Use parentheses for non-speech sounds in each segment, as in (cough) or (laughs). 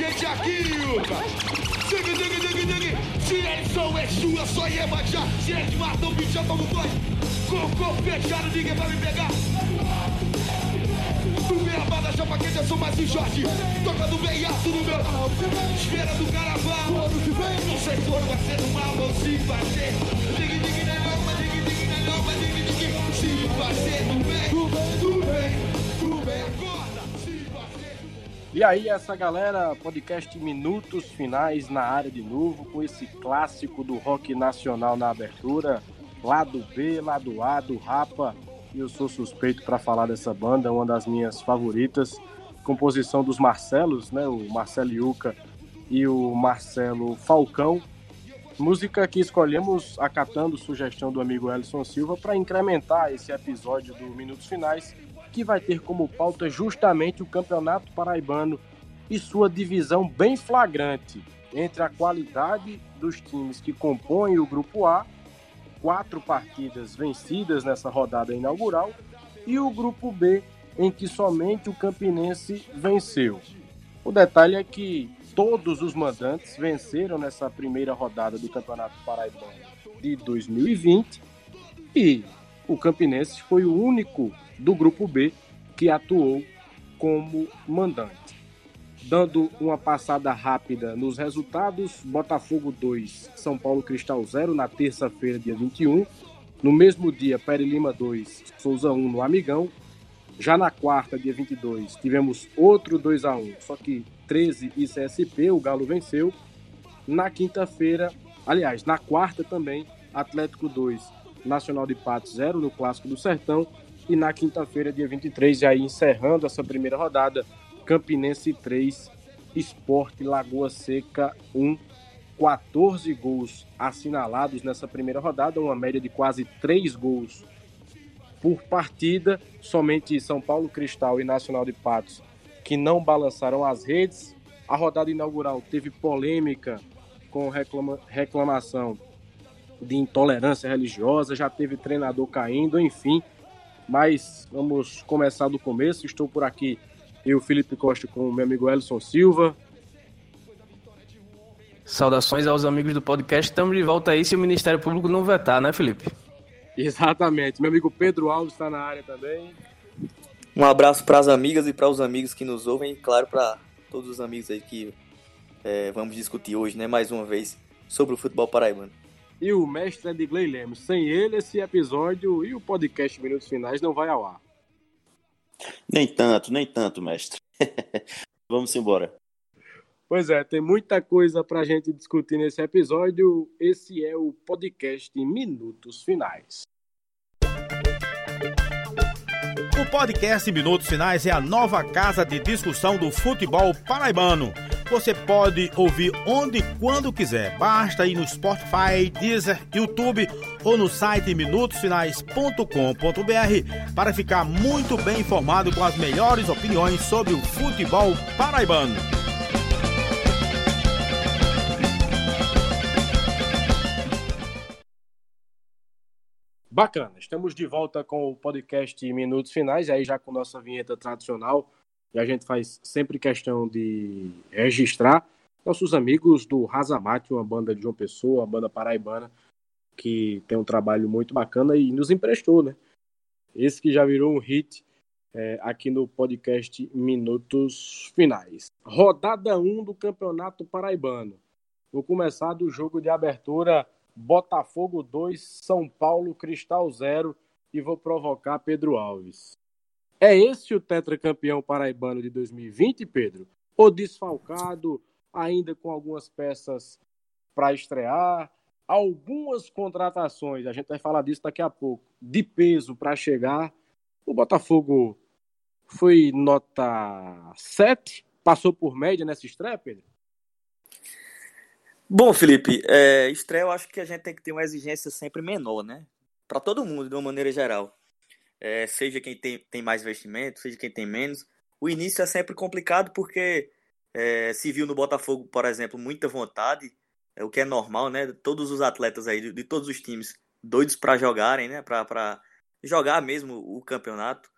gente aqui, Yuka. Dig, dig, dig, dig. Se eles são Exu, eu sou Iemanjá. Se eles matam, bicho, eu tomo dois. Com o corpo fechado, ninguém vai me pegar. Banda, chapa quente, eu sou mais um Jorge. Tocando bem alto no meu. Esfera do carnaval. Não sei se vai ser uma mão, se vai ser. Dig, dig, na alma, dig, dig, na alma, dig, dig. Se vai ser do bem, do bem, do bem, acorda. E aí, essa galera, podcast Minutos Finais na área de novo, com esse clássico do rock nacional na abertura, lado B, lado A, do Rapa. E eu sou suspeito para falar dessa banda, uma das minhas favoritas. Composição dos Marcelos, né? O Marcelo Yuca e o Marcelo Falcão. Música que escolhemos acatando sugestão do amigo Elson Silva para incrementar esse episódio do Minutos Finais que vai ter como pauta justamente o Campeonato Paraibano e sua divisão bem flagrante entre a qualidade dos times que compõem o Grupo A, quatro partidas vencidas nessa rodada inaugural, e o Grupo B, em que somente o Campinense venceu. O detalhe é que todos os mandantes venceram nessa primeira rodada do Campeonato Paraibano de 2020 e o Campinense foi o único do grupo B que atuou como mandante. Dando uma passada rápida nos resultados, Botafogo 2, São Paulo Cristal 0 na terça-feira, dia 21. No mesmo dia, Pere Lima 2, Souza 1 no Amigão. Já na quarta, dia 22, tivemos outro 2 a 1 só que 13 e CSP, o Galo venceu. Na quinta-feira, aliás, na quarta também, Atlético 2, Nacional de Patos 0 no Clássico do Sertão. E na quinta-feira, dia 23, e aí encerrando essa primeira rodada, Campinense 3, Esporte Lagoa Seca 1. 14 gols assinalados nessa primeira rodada, uma média de quase 3 gols por partida. Somente São Paulo Cristal e Nacional de Patos que não balançaram as redes. A rodada inaugural teve polêmica com reclama reclamação de intolerância religiosa, já teve treinador caindo, enfim. Mas vamos começar do começo. Estou por aqui, eu, Felipe Costa, com o meu amigo Elson Silva. Saudações aos amigos do podcast. Estamos de volta aí se o Ministério Público não vetar, né, Felipe? Exatamente. Meu amigo Pedro Alves está na área também. Um abraço para as amigas e para os amigos que nos ouvem, e claro, para todos os amigos aí que é, vamos discutir hoje, né, mais uma vez, sobre o futebol paraibano e o mestre Edgley Lemos. Sem ele, esse episódio e o podcast Minutos Finais não vai ao ar. Nem tanto, nem tanto, mestre. (laughs) Vamos embora. Pois é, tem muita coisa para a gente discutir nesse episódio. Esse é o podcast Minutos Finais. O podcast Minutos Finais é a nova casa de discussão do futebol paraibano você pode ouvir onde e quando quiser. Basta ir no Spotify, Deezer, YouTube ou no site minutosfinais.com.br para ficar muito bem informado com as melhores opiniões sobre o futebol paraibano. Bacana, estamos de volta com o podcast Minutos Finais, aí já com nossa vinheta tradicional e a gente faz sempre questão de registrar nossos amigos do Razamate, uma banda de João Pessoa, uma banda paraibana, que tem um trabalho muito bacana e nos emprestou, né? Esse que já virou um hit é, aqui no podcast Minutos Finais. Rodada 1 do Campeonato Paraibano. Vou começar do jogo de abertura Botafogo 2, São Paulo Cristal 0 e vou provocar Pedro Alves. É esse o tetracampeão paraibano de 2020, Pedro? Ou desfalcado, ainda com algumas peças para estrear, algumas contratações, a gente vai falar disso daqui a pouco, de peso para chegar. O Botafogo foi nota 7, passou por média nessa estreia, Pedro? Bom, Felipe, é, estreia eu acho que a gente tem que ter uma exigência sempre menor, né? Para todo mundo, de uma maneira geral é, seja quem tem, tem mais investimento, seja quem tem menos. O início é sempre complicado porque É, se viu no Botafogo, por exemplo, muita vontade, é o que é normal, né? Todos os atletas aí de, de todos os times doidos para jogarem, né? Para jogar mesmo o campeonato.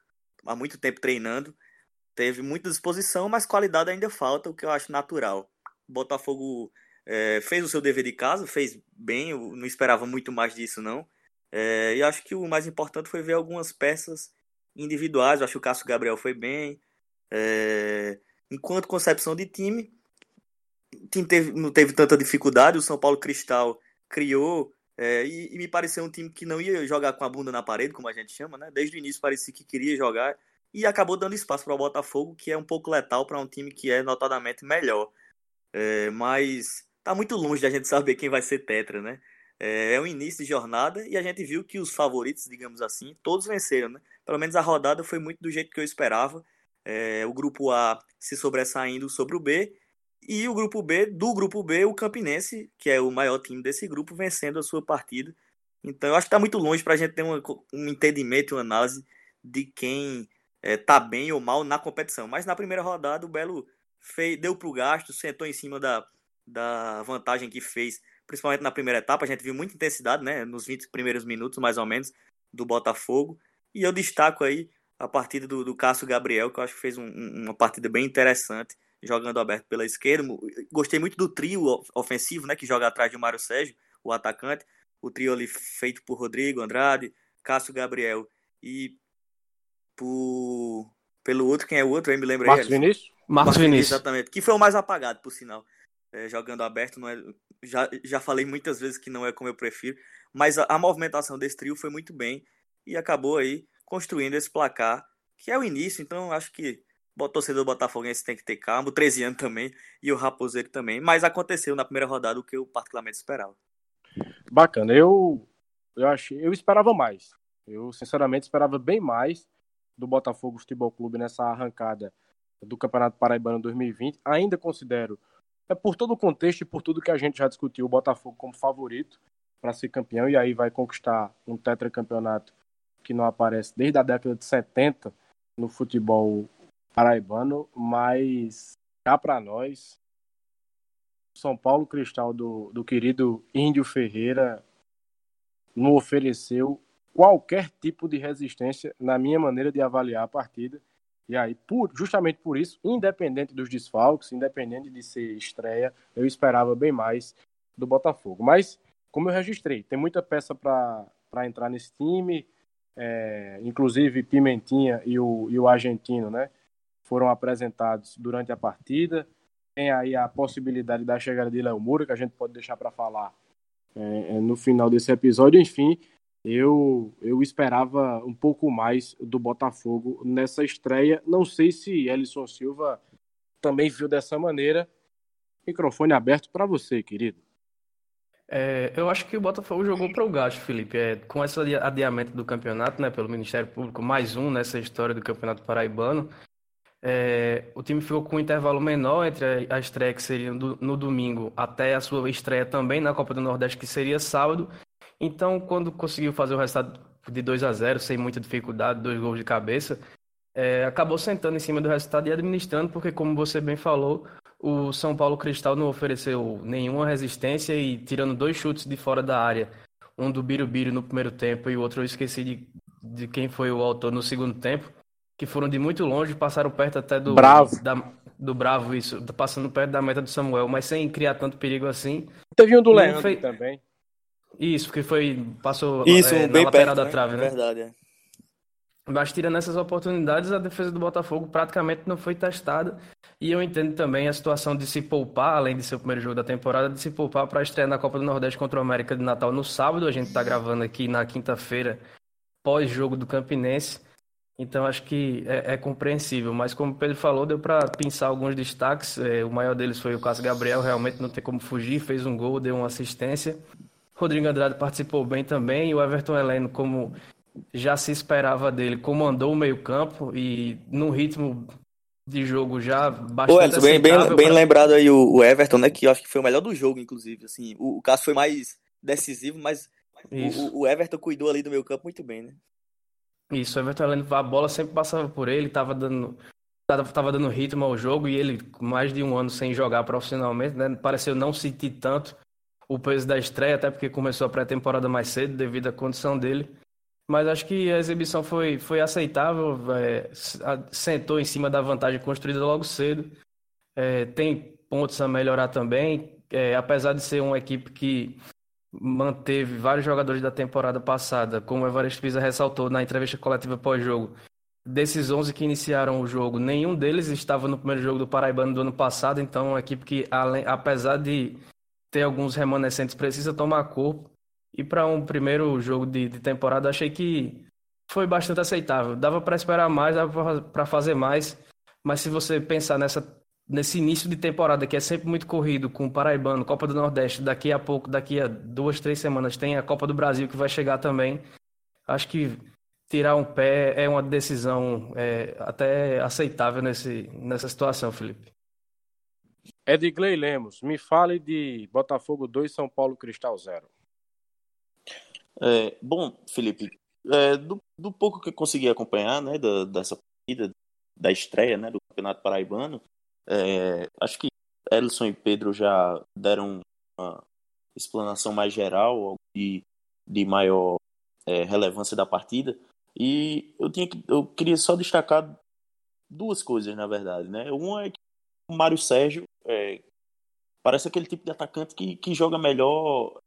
Há muito tempo treinando. Teve muita disposição, mas qualidade ainda falta, o que eu acho natural. O Botafogo é, fez o seu dever de casa, fez bem, eu não esperava muito mais disso, não. É, e acho que o mais importante foi ver algumas peças individuais. Eu acho que o Cássio Gabriel foi bem. É, enquanto concepção de time, time teve, não teve tanta dificuldade. O São Paulo Cristal criou é, e, e, me pareceu um time que não ia jogar com a bunda na parede, como a gente chama, né? Desde o início parecia que queria jogar e acabou dando espaço para o Botafogo, que é um pouco letal para um time que é notadamente melhor. É, mas tá muito longe da gente saber quem vai ser tetra, né? É, é o início de jornada e a gente viu que os favoritos, digamos assim, todos venceram, né? Pelo menos a rodada foi muito do jeito que eu esperava. É, o grupo A se sobressaindo sobre o B e o grupo B, do grupo B, o Campinense, que é o maior time desse grupo, vencendo a sua partida. Então eu acho que está muito longe para a gente ter um, um entendimento, uma análise de quem é, tá bem ou mal na competição. Mas na primeira rodada o Belo fez, deu pro gasto, sentou em cima da, da vantagem que fez, principalmente na primeira etapa. A gente viu muita intensidade, né? Nos 20 primeiros minutos, mais ou menos, do Botafogo. E eu destaco aí a partida do, do Cássio Gabriel, que eu acho que fez um, uma partida bem interessante, jogando aberto pela esquerda. Gostei muito do trio ofensivo, né? Que joga atrás de Mário Sérgio, o atacante. O trio ali feito por Rodrigo Andrade, Cássio Gabriel e por pelo outro, quem é o outro? Aí me lembrei. Marcos Vinícius? Marcos Vinícius. Exatamente. Que foi o mais apagado, por sinal. É, jogando aberto, não é, já, já falei muitas vezes que não é como eu prefiro, mas a, a movimentação desse trio foi muito bem e acabou aí construindo esse placar, que é o início, então acho que o torcedor botafoguense tem que ter calma, o 13 anos também e o Raposeiro também, mas aconteceu na primeira rodada o que eu particularmente esperava. Bacana, eu eu achei, eu esperava mais. Eu sinceramente esperava bem mais do Botafogo Futebol Clube nessa arrancada do Campeonato Paraibano 2020. Ainda considero, é por todo o contexto e por tudo que a gente já discutiu, o Botafogo como favorito para ser campeão e aí vai conquistar um tetracampeonato que não aparece desde a década de 70 no futebol paraibano, mas cá para nós, São Paulo Cristal do, do querido Índio Ferreira não ofereceu qualquer tipo de resistência na minha maneira de avaliar a partida. E aí, por, justamente por isso, independente dos desfalques, independente de ser estreia, eu esperava bem mais do Botafogo. Mas, como eu registrei, tem muita peça para entrar nesse time, é, inclusive Pimentinha e o, e o argentino, né? Foram apresentados durante a partida. Tem aí a possibilidade da chegada de Léo Moura, que a gente pode deixar para falar é, no final desse episódio. Enfim, eu, eu esperava um pouco mais do Botafogo nessa estreia. Não sei se Ellison Silva também viu dessa maneira. Microfone aberto para você, querido. É, eu acho que o Botafogo jogou para o gasto, Felipe. É, com esse adiamento do campeonato, né, pelo Ministério Público, mais um nessa história do Campeonato Paraibano. É, o time ficou com um intervalo menor entre a estreia que seria no, domingo até a sua estreia também na Copa do Nordeste, que seria sábado. Então, quando conseguiu fazer o resultado de 2 a 0 sem muita dificuldade, dois gols de cabeça, é, acabou sentando em cima do resultado e administrando, porque, como você bem falou, o São Paulo Cristal não ofereceu nenhuma resistência e tirando dois chutes de fora da área, um do Birubiru no primeiro tempo e o outro eu esqueci de, de quem foi o autor no segundo tempo, que foram de muito longe, passaram perto até do Bravo, da, do Bravo isso, passando perto da meta do Samuel, mas sem criar tanto perigo assim. Teve um do Leandro fez... também. Isso, porque foi. Passou Isso, é, bem na lateral perto, da né? trave, né? Verdade, é. Mas tirando essas oportunidades, a defesa do Botafogo praticamente não foi testada. E eu entendo também a situação de se poupar, além de ser o primeiro jogo da temporada, de se poupar para a estreia na Copa do Nordeste contra o América de Natal no sábado. A gente está gravando aqui na quinta-feira, pós-jogo do Campinense. Então acho que é, é, compreensível. Mas como o Pedro falou, deu para pensar alguns destaques. É, o maior deles foi o Cássio Gabriel, realmente não tem como fugir, fez um gol, deu uma assistência. Rodrigo Andrade participou bem também. E o Everton Heleno, como já se esperava dele, comandou o meio-campo e num ritmo de jogo já bastante. Ô, bem, bem, bem lembrado aí o, o, Everton, né? Que eu acho que foi o melhor do jogo, inclusive. Assim, o, o Cássio foi mais decisivo, mas o, o, Everton cuidou ali do meio campo muito bem, né? Isso, o Everton Heleno, a bola sempre passava por ele, estava dando estava dando ritmo ao jogo e ele, mais de um ano sem jogar profissionalmente, né, pareceu não sentir tanto o peso da estreia, até porque começou a pré-temporada mais cedo devido à condição dele. Mas acho que a exibição foi, foi aceitável, é, sentou em cima da vantagem construída logo cedo. É, tem pontos a melhorar também, é, apesar de ser uma equipe que manteve vários jogadores da temporada passada, como o Evaristo Pisa ressaltou na entrevista coletiva pós-jogo, desses 11 que iniciaram o jogo, nenhum deles estava no primeiro jogo do Paraibano do ano passado, então é uma equipe que, além, apesar de ter alguns remanescentes, precisa tomar corpo. E para um primeiro jogo de, de temporada, achei que foi bastante aceitável. Dava para esperar mais, dava para fazer mais, mas se você pensar nessa nesse início de temporada, que é sempre muito corrido, com o Paraibano, Copa do Nordeste, daqui a pouco, daqui a duas, três semanas, tem a Copa do Brasil que vai chegar também. Acho que tirar um pé é uma decisão é, até aceitável nesse, nessa situação, Felipe. Edgley Lemos, me fale de Botafogo 2, São Paulo Cristal 0. É, bom, Felipe, é, do, do, pouco que eu consegui acompanhar né, da, dessa partida, da estreia né, do Campeonato Paraibano, é, acho que Ellison e Pedro já deram uma explanação mais geral de, de maior é, relevância da partida. E eu, tinha que, eu queria só destacar duas coisas, na verdade. Né? Uma é que o Mário Sérgio é, parece aquele tipo de atacante que, que joga melhor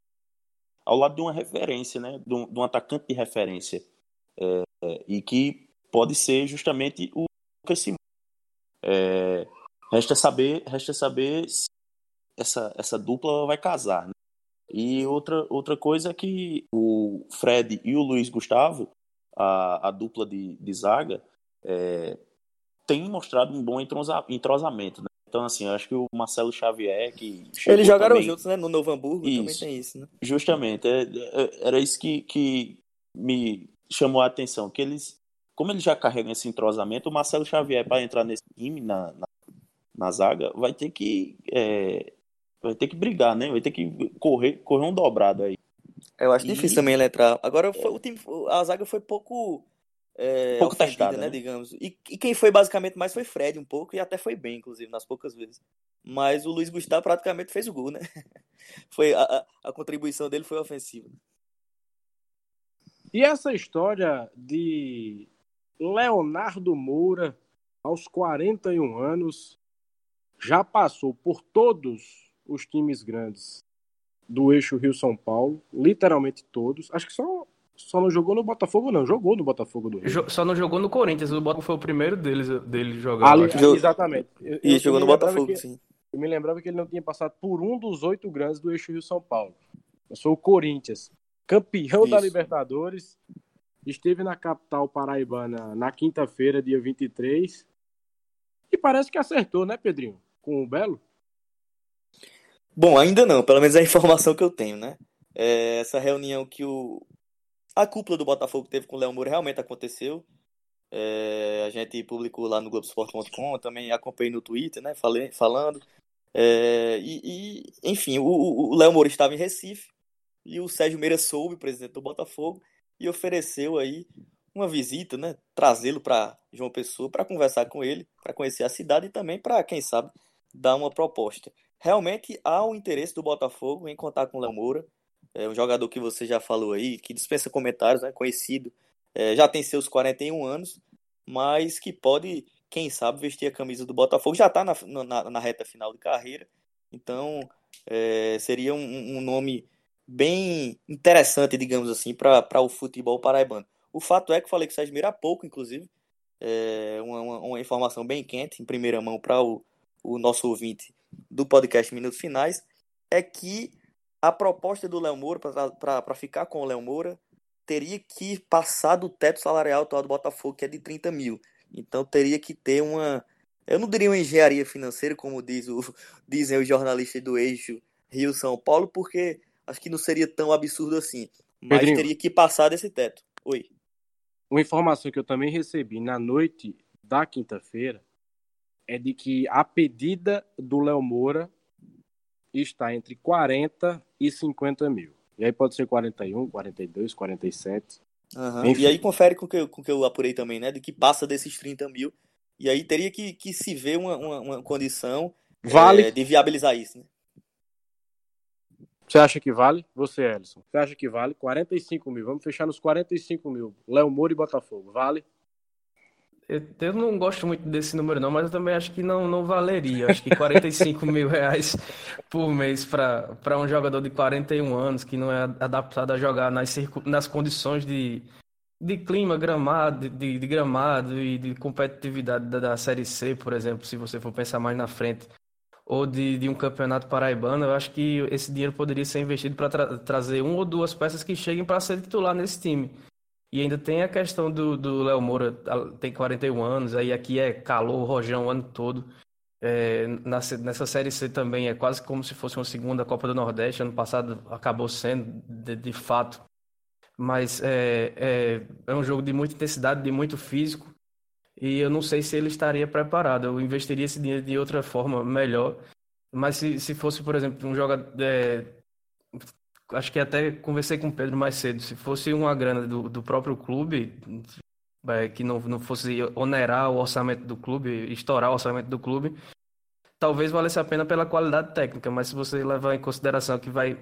ao lado de uma referência, né? de, um, de um atacante de referência. É, e que pode ser justamente o Lucas Simões. É, Resta saber, resta saber se essa, essa dupla vai casar. Né? E outra, outra coisa é que o Fred e o Luiz Gustavo, a, a dupla de, de zaga, é, tem mostrado um bom entrosamento. Né? Então, assim, eu acho que o Marcelo Xavier, que. Eles jogaram também... juntos, né? No Novo Hamburgo isso, também tem isso, né? Justamente. É, é, era isso que, que me chamou a atenção. Que eles. Como eles já carregam esse entrosamento, o Marcelo Xavier, para entrar nesse time, na, na na zaga, vai ter que é, vai ter que brigar, né? Vai ter que correr, correr um dobrado aí. Eu acho e... difícil também ele entrar. Agora foi, o time, a zaga foi pouco é, pouco testada, né, né? digamos. E, e, quem foi basicamente mais foi Fred um pouco e até foi bem, inclusive, nas poucas vezes. Mas o Luiz Gustavo praticamente fez o gol, né? (laughs) foi a, a, a contribuição dele foi ofensiva. E essa história de Leonardo Moura aos 41 anos já passou por todos os times grandes do eixo Rio-São Paulo, literalmente todos. Acho que só, só não jogou no Botafogo, não. Jogou no Botafogo do Rio. Só não jogou no Corinthians. O Botafogo foi o primeiro deles, dele jogar. Ali, exatamente. Eu, e jogou no Botafogo, que, sim. Eu me lembrava que ele não tinha passado por um dos oito grandes do eixo Rio-São Paulo. Eu sou o Corinthians, campeão Isso. da Libertadores. Esteve na capital paraibana na quinta-feira, dia 23. E parece que acertou, né, Pedrinho? com o Belo? Bom, ainda não, pelo menos é a informação que eu tenho, né? É, essa reunião que o a cúpula do Botafogo teve com o Léo Moura realmente aconteceu. É, a gente publicou lá no Globoesporte.com, também acompanhei no Twitter, né? Falei, falando. É, e, e, enfim, o, Léo Moura estava em Recife e o Sérgio Meira soube, presidente do Botafogo, e ofereceu aí uma visita, né? Trazê-lo para João Pessoa para conversar com ele, para conhecer a cidade e também para, quem sabe, dar uma proposta. Realmente há o interesse do Botafogo em contar com o Léo Moura, é um jogador que você já falou aí, que dispensa comentários, né, conhecido, é, já tem seus 41 anos, mas que pode, quem sabe, vestir a camisa do Botafogo, já está na, na, na, reta final de carreira, então é, seria um, um, nome bem interessante, digamos assim, para o futebol paraibano. O fato é que falei com o Sérgio Mira há pouco, inclusive, é uma, uma, informação bem quente, em primeira mão, para o o nosso ouvinte do podcast Minutos Finais, é que a proposta do Léo Moura para ficar com o Léo Moura teria que passar do teto salarial atual do Botafogo, que é de 30 mil. Então teria que ter uma. Eu não diria uma engenharia financeira, como diz o, (laughs) dizem os jornalistas do eixo Rio-São Paulo, porque acho que não seria tão absurdo assim. Mas Pedrinho, teria que passar desse teto. Oi. Uma informação que eu também recebi na noite da quinta-feira é de que a pedida do Léo Moura está entre 40 e 50 mil. E aí pode ser 41, 42, 47. Uhum. E aí confere com que, o com que eu apurei também, né? De que passa desses 30 mil. E aí teria que, que se ver uma, uma, uma condição Vale. é, de viabilizar isso, né? Você acha que vale? Você, Ellison. Você acha que vale? 45 mil. Vamos fechar nos 45 mil. Léo Moura e Botafogo. Vale? Eu, eu não gosto muito desse número, não, mas eu também acho que não, não valeria. Acho que 45 (laughs) mil reais por mês para um jogador de 41 anos que não é adaptado a jogar nas, circu- nas condições de, de clima, gramado, de, de gramado e de competitividade da, da Série C, por exemplo, se você for pensar mais na frente, ou de, de um campeonato paraibano, eu acho que esse dinheiro poderia ser investido para tra trazer uma ou duas peças que cheguem para ser titular nesse time. E ainda tem a questão do, Léo Moura, tem 41 anos, aí aqui é calor, rojão o ano todo. É, nessa Série C também é quase como se fosse uma segunda Copa do Nordeste. Ano passado acabou sendo, de, de fato. Mas é, é, é um jogo de muita intensidade, de muito físico. E eu não sei se ele estaria preparado. Eu investiria esse dinheiro de outra forma melhor. Mas se, se fosse, por exemplo, um jogador. É, acho que até conversei com o Pedro mais cedo. Se fosse uma grana do, do próprio clube, é, que não, não fosse onerar o orçamento do clube, estourar o orçamento do clube, talvez valesse a pena pela qualidade técnica. Mas se você levar em consideração que vai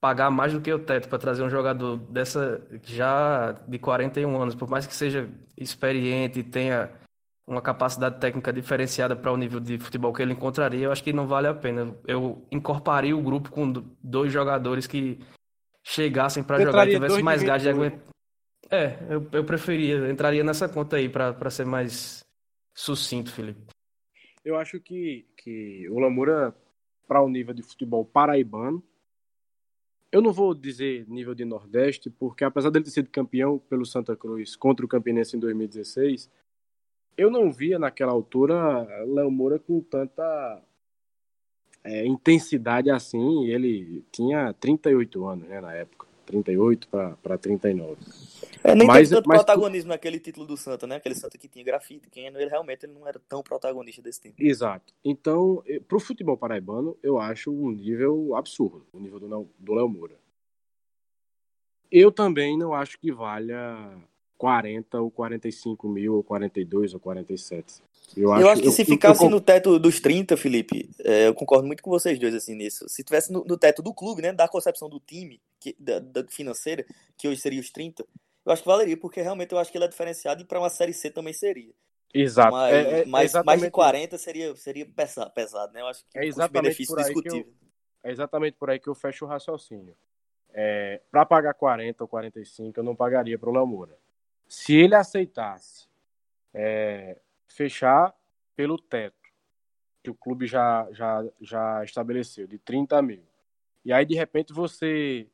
pagar mais do que o teto para trazer um jogador dessa já de 41 anos, por mais que seja experiente e tenha uma capacidade técnica diferenciada para o nível de futebol que ele encontraria, eu acho que não vale a pena. Eu incorporaria o grupo com dois jogadores que chegassem para jogar e tivessem mais gás de aguentar. É, eu, eu preferia, entraria nessa conta aí para ser mais sucinto, Felipe. Eu acho que, que o Lamoura, para o nível de futebol paraibano, eu não vou dizer nível de Nordeste, porque apesar dele ter sido campeão pelo Santa Cruz contra o Campinense em 2016, eu não via naquela altura Léo Moura com tanta é, intensidade assim. Ele tinha 38 anos né, na época, 38 para 39. É, nem mas, tanto mas, protagonismo naquele título do Santa, né? Aquele Santa que tinha grafite, quem ele realmente ele não era tão protagonista desse tempo. Exato. Então, para o futebol paraibano, eu acho um nível absurdo, o nível do, do Léo Moura. Eu também não acho que valha 40 ou 45 mil, ou 42 ou 47. Eu acho, eu acho que se eu, ficasse eu, no teto dos 30, Felipe, é, eu concordo muito com vocês dois assim nisso. Se tivesse no, no teto do clube, né, da concepção do time, que, da, da, financeira, que hoje seria os 30, eu acho que valeria, porque realmente eu acho que ele é diferenciado e para uma série C também seria. Exato. Mas, é, é, mais, mais de 40 seria, seria pesado, pesado, né? Eu acho que é exatamente por aí que eu, É exatamente por aí que eu fecho o raciocínio. É, para pagar 40 ou 45, eu não pagaria para o Lamoura se ele aceitasse é, fechar pelo teto que o clube já, já, já estabeleceu, de 30 mil, e aí de repente você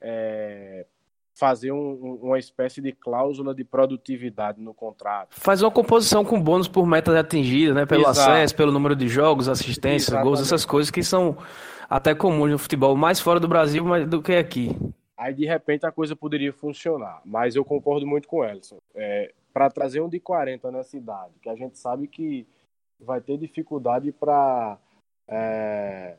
é, fazer um, uma espécie de cláusula de produtividade no contrato. Faz uma composição com bônus por meta atingida, né? Pelo Exato. acesso, pelo número de jogos, assistência, gols, essas coisas que são até comuns no futebol, mais fora do Brasil do que aqui. Aí de repente a coisa poderia funcionar. Mas eu concordo muito com o Elson. É, para trazer um de 40 na cidade, que a gente sabe que vai ter dificuldade para é,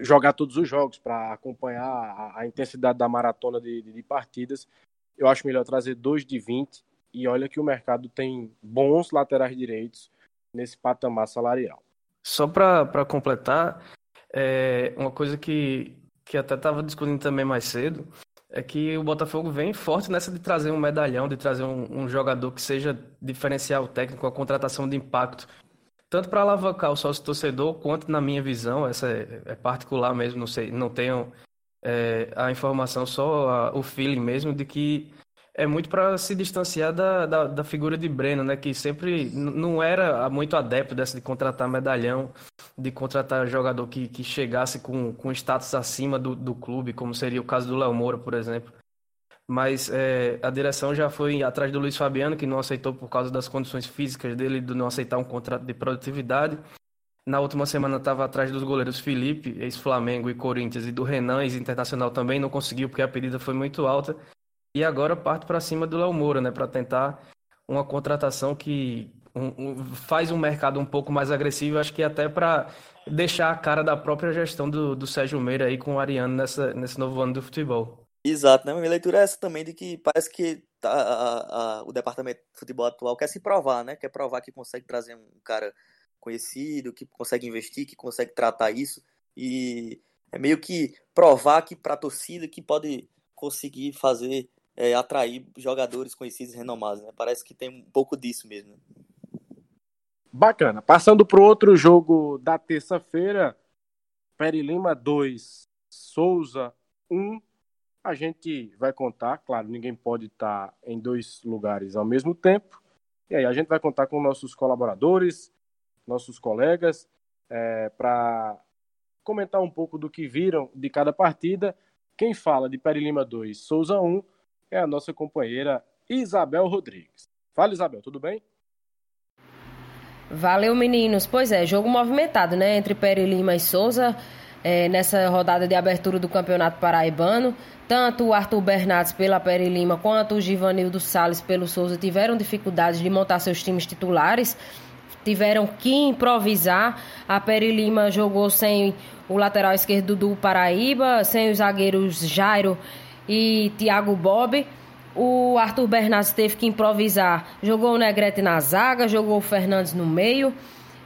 jogar todos os jogos, para acompanhar a, a, intensidade da maratona de, de, de, partidas, eu acho melhor trazer dois de 20. E olha que o mercado tem bons laterais direitos nesse patamar salarial. Só para completar, é, uma coisa que que até estava discutindo também mais cedo, é que o Botafogo vem forte nessa de trazer um medalhão, de trazer um, um jogador que seja diferencial técnico, a contratação de impacto, tanto para alavancar o sócio torcedor, quanto na minha visão, essa é, é particular mesmo, não sei, não tenho é, a informação, só a, o feeling mesmo de que é muito para se distanciar da, da, da, figura de Breno, né? Que sempre não era muito adepto dessa de contratar medalhão, de contratar jogador que, que chegasse com, com status acima do, do clube, como seria o caso do Léo Moura, por exemplo. Mas é, a direção já foi atrás do Luiz Fabiano, que não aceitou por causa das condições físicas dele, de não aceitar um contrato de produtividade. Na última semana estava atrás dos goleiros Felipe, ex-Flamengo e Corinthians, e do Renan, ex-Internacional também, não conseguiu porque a pedida foi muito alta. E agora parte para cima do Léo Moura, né, para tentar uma contratação que um, um, faz um mercado um pouco mais agressivo, acho que até para deixar a cara da própria gestão do, do Sérgio Meira aí com o Ariano nessa, nesse novo ano do futebol. Exato, né? Minha leitura é essa também, de que parece que tá, a, a, o departamento de futebol atual quer se provar, né? Quer provar que consegue trazer um cara conhecido, que consegue investir, que consegue tratar isso. E é meio que provar que para a torcida que pode conseguir fazer é, atrair jogadores conhecidos renomados. Né? Parece que tem um pouco disso mesmo. Né? Bacana. Passando para o outro jogo da terça-feira, Peri Lima 2, Souza 1. A gente vai contar, claro, ninguém pode estar em dois lugares ao mesmo tempo. E aí a gente vai contar com nossos colaboradores, nossos colegas, é, para comentar um pouco do que viram de cada partida. Quem fala de Peri Lima 2, Souza 1, é a nossa companheira Isabel Rodrigues. Fala, Isabel, tudo bem? Valeu, meninos. Pois é, jogo movimentado, né? Entre Peri Lima e Souza, é, nessa rodada de abertura do Campeonato Paraibano. Tanto o Arthur Bernardes pela Peri Lima quanto o Givanildo Salles pelo Souza tiveram dificuldades de montar seus times titulares. Tiveram que improvisar. A Peri Lima jogou sem o lateral esquerdo do Paraíba, sem os zagueiros Jairo e Thiago Bob. O Arthur Bernardes teve que improvisar. Jogou o Negrete na zaga, jogou o Fernandes no meio.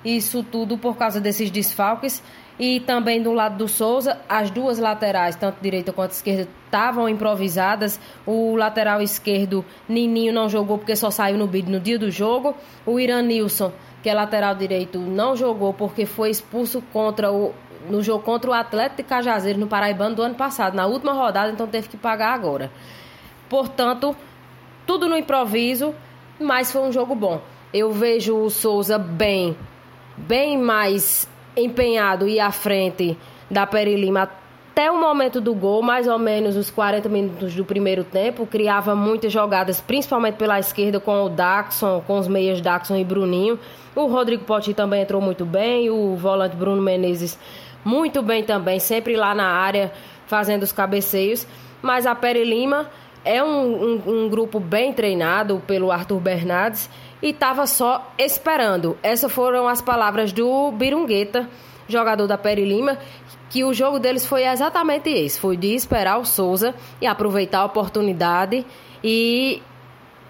Isso tudo por causa desses desfalques. E também do lado do Souza, as duas laterais, tanto direita quanto esquerda, estavam improvisadas. O lateral esquerdo, Nininho, não jogou porque só saiu no bid no dia do jogo. O Iran Nilson, que é lateral direito, não jogou porque foi expulso contra o, no jogo contra o Atlético de Cajazeiro, no Paraibano, do ano passado, na última rodada, então teve que pagar agora. Portanto, tudo no improviso, mas foi um jogo bom. Eu vejo o Souza bem, bem mais empenhado e à frente da Peri Lima até o momento do gol, mais ou menos os 40 minutos do primeiro tempo, criava muitas jogadas, principalmente pela esquerda com o Daxon, com os meias Daxon e Bruninho. O Rodrigo Potti também entrou muito bem, o volante Bruno Menezes muito bem também, sempre lá na área fazendo os cabeceios. Mas a Peri Lima é um, um, um grupo bem treinado pelo Arthur Bernardes e estava só esperando. Essas foram as palavras do Birungueta, jogador da Peri Lima, que o jogo deles foi exatamente esse, foi de esperar o Souza e aproveitar a oportunidade e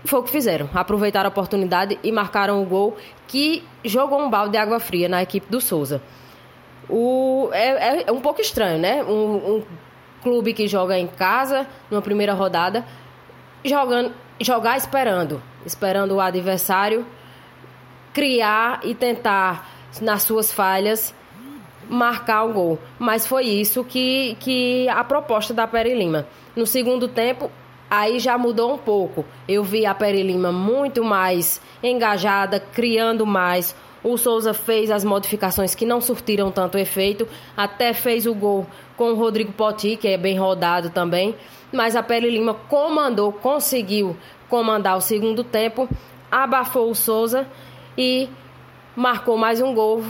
foi o que fizeram, aproveitaram a oportunidade e marcaram o gol que jogou um balde de água fria na equipe do Souza. O, é, é um pouco estranho, né? Um, um clube que joga em casa, numa primeira rodada, jogando, jogar esperando, esperando o adversário criar e tentar, nas suas falhas, marcar o gol. Mas foi isso que, que a proposta da Peri Lima. No segundo tempo, aí já mudou um pouco. Eu vi a Peri Lima muito mais engajada, criando mais. O Souza fez as modificações que não surtiram tanto efeito, até fez o gol com o Rodrigo Poti, que é bem rodado também. Mas a Pele Lima comandou, conseguiu comandar o segundo tempo, abafou o Souza e marcou mais um gol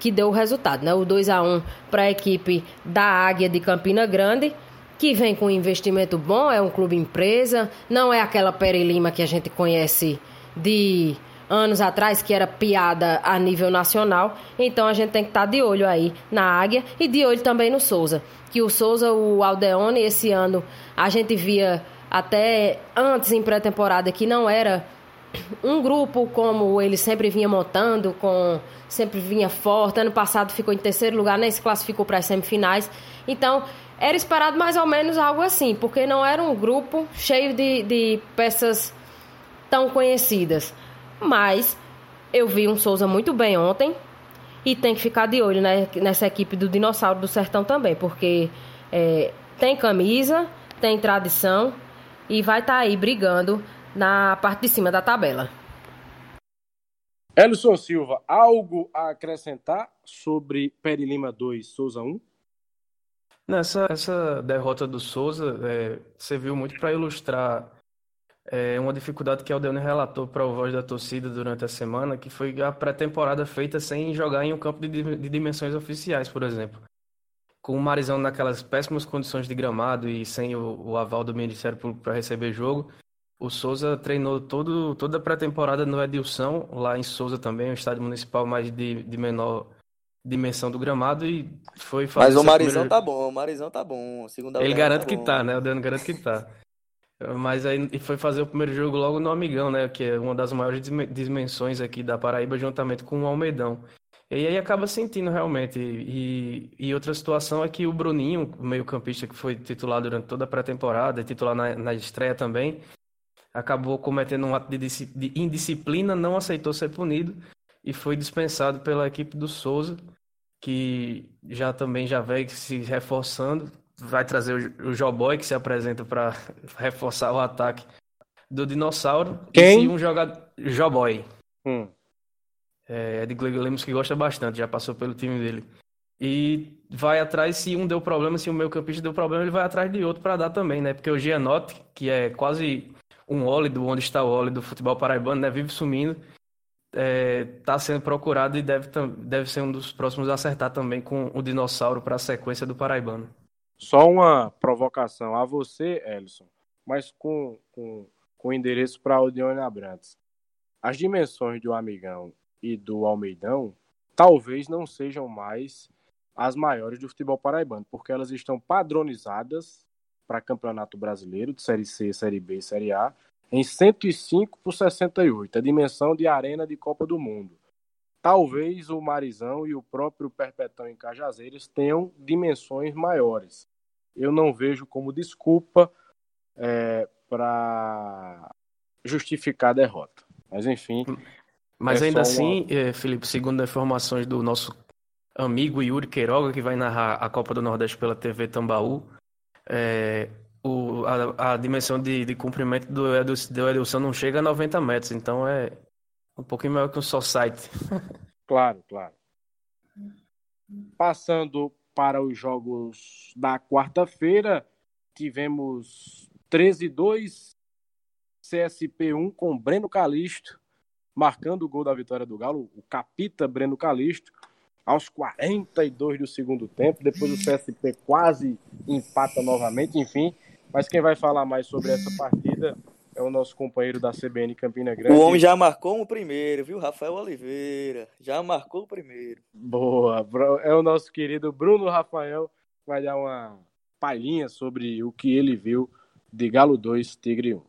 que deu o resultado, né? O 2 a 1 para a equipe da Águia de Campina Grande, que vem com um investimento bom, é um clube empresa, não é aquela Pere Lima que a gente conhece de anos atrás, que era piada a nível nacional. Então a gente tem que estar tá de olho aí na Águia e de olho também no Souza. Que o Souza, o Aldeone, esse ano a gente via até antes em pré-temporada que não era um grupo como ele sempre vinha montando, com sempre vinha forte. Ano passado ficou em terceiro lugar, nem se classificou para as semifinais. Então, era esperado mais ou menos algo assim, porque não era um grupo cheio de, de peças tão conhecidas. Mas eu vi um Souza muito bem ontem e tem que ficar de olho né, nessa equipe do Dinossauro do Sertão também, porque é, tem camisa, tem tradição e vai estar tá aí brigando na parte de cima da tabela. Elson Silva, algo a acrescentar sobre Peri Lima 2, Souza 1? Nessa essa derrota do Souza, é, você viu muito para ilustrar é uma dificuldade que o Aldeone relatou para o Voz da Torcida durante a semana, que foi a pré-temporada feita sem jogar em um campo de, de dimensões oficiais, por exemplo. Com o Marizão naquelas péssimas condições de gramado e sem o, o aval do Ministério Público para receber jogo, o Souza treinou todo, toda a pré-temporada no Edilson, lá em Souza também, um estádio municipal mais de, de menor dimensão do gramado e foi fazer Mas o Marizão primeira... tá bom, o Marizão tá bom. Segunda Ele garante tá que tá, né? O Deano garante que tá. (laughs) Mas aí foi fazer o primeiro jogo logo no Amigão, né? Que é uma das maiores dimensões aqui da Paraíba, juntamente com o Almeidão. E aí acaba sentindo realmente. E, e outra situação é que o Bruninho, meio-campista que foi titular durante toda a pré-temporada, titular na, na estreia também, acabou cometendo um ato de, de, indisciplina, não aceitou ser punido e foi dispensado pela equipe do Souza, que já também já vem se reforçando. Vai trazer o, o Joboy, que se apresenta para (laughs) reforçar o ataque do Dinossauro. Quem? E um jogador. Joboy. Hum. É, é de Glegor Lemos que gosta bastante, já passou pelo time dele. E vai atrás, se um deu problema, se o meu campista deu problema, ele vai atrás de outro para dar também, né? Porque o Gianotti, que é quase um óleo onde está o óleo do futebol paraibano, né? Vive sumindo, está é, tá sendo procurado e deve, deve ser um dos próximos a acertar também com o dinossauro para a sequência do paraibano. Só uma provocação a você, Ellison, mas com, com, com endereço para o Dione Abrantes. As dimensões do Amigão e do Almeidão talvez não sejam mais as maiores do futebol paraibano, porque elas estão padronizadas para Campeonato Brasileiro de Série C, Série B e Série A em 105 por 68, a dimensão de arena de Copa do Mundo. Talvez o Marizão e o próprio Perpetão em Cajazeiras tenham dimensões maiores. Eu não vejo como desculpa é, para justificar a derrota. Mas enfim, mas é ainda assim, uma... Eh, Felipe, segundo informações do nosso amigo Yuri Queiroga, que vai narrar a Copa do Nordeste pela TV Tambaú, é, o, a, a, dimensão de, de comprimento do, Edilson não chega a 90 metros, então é um pouquinho maior que um só site. (laughs) claro, claro. Passando para os jogos da quarta-feira, tivemos 13-2, CSP 1 com Breno Calixto marcando o gol da vitória do Galo, o capita Breno Calixto, aos 42 do segundo tempo. Depois o CSP quase empata novamente, enfim. Mas quem vai falar mais sobre essa partida é o nosso companheiro da CBN Campina Grande. O homem já marcou o primeiro, viu? Rafael Oliveira. Já marcou o primeiro. Boa. É o nosso querido Bruno Rafael. Vai dar uma palhinha sobre o que ele viu de Galo 2, Tigre 1.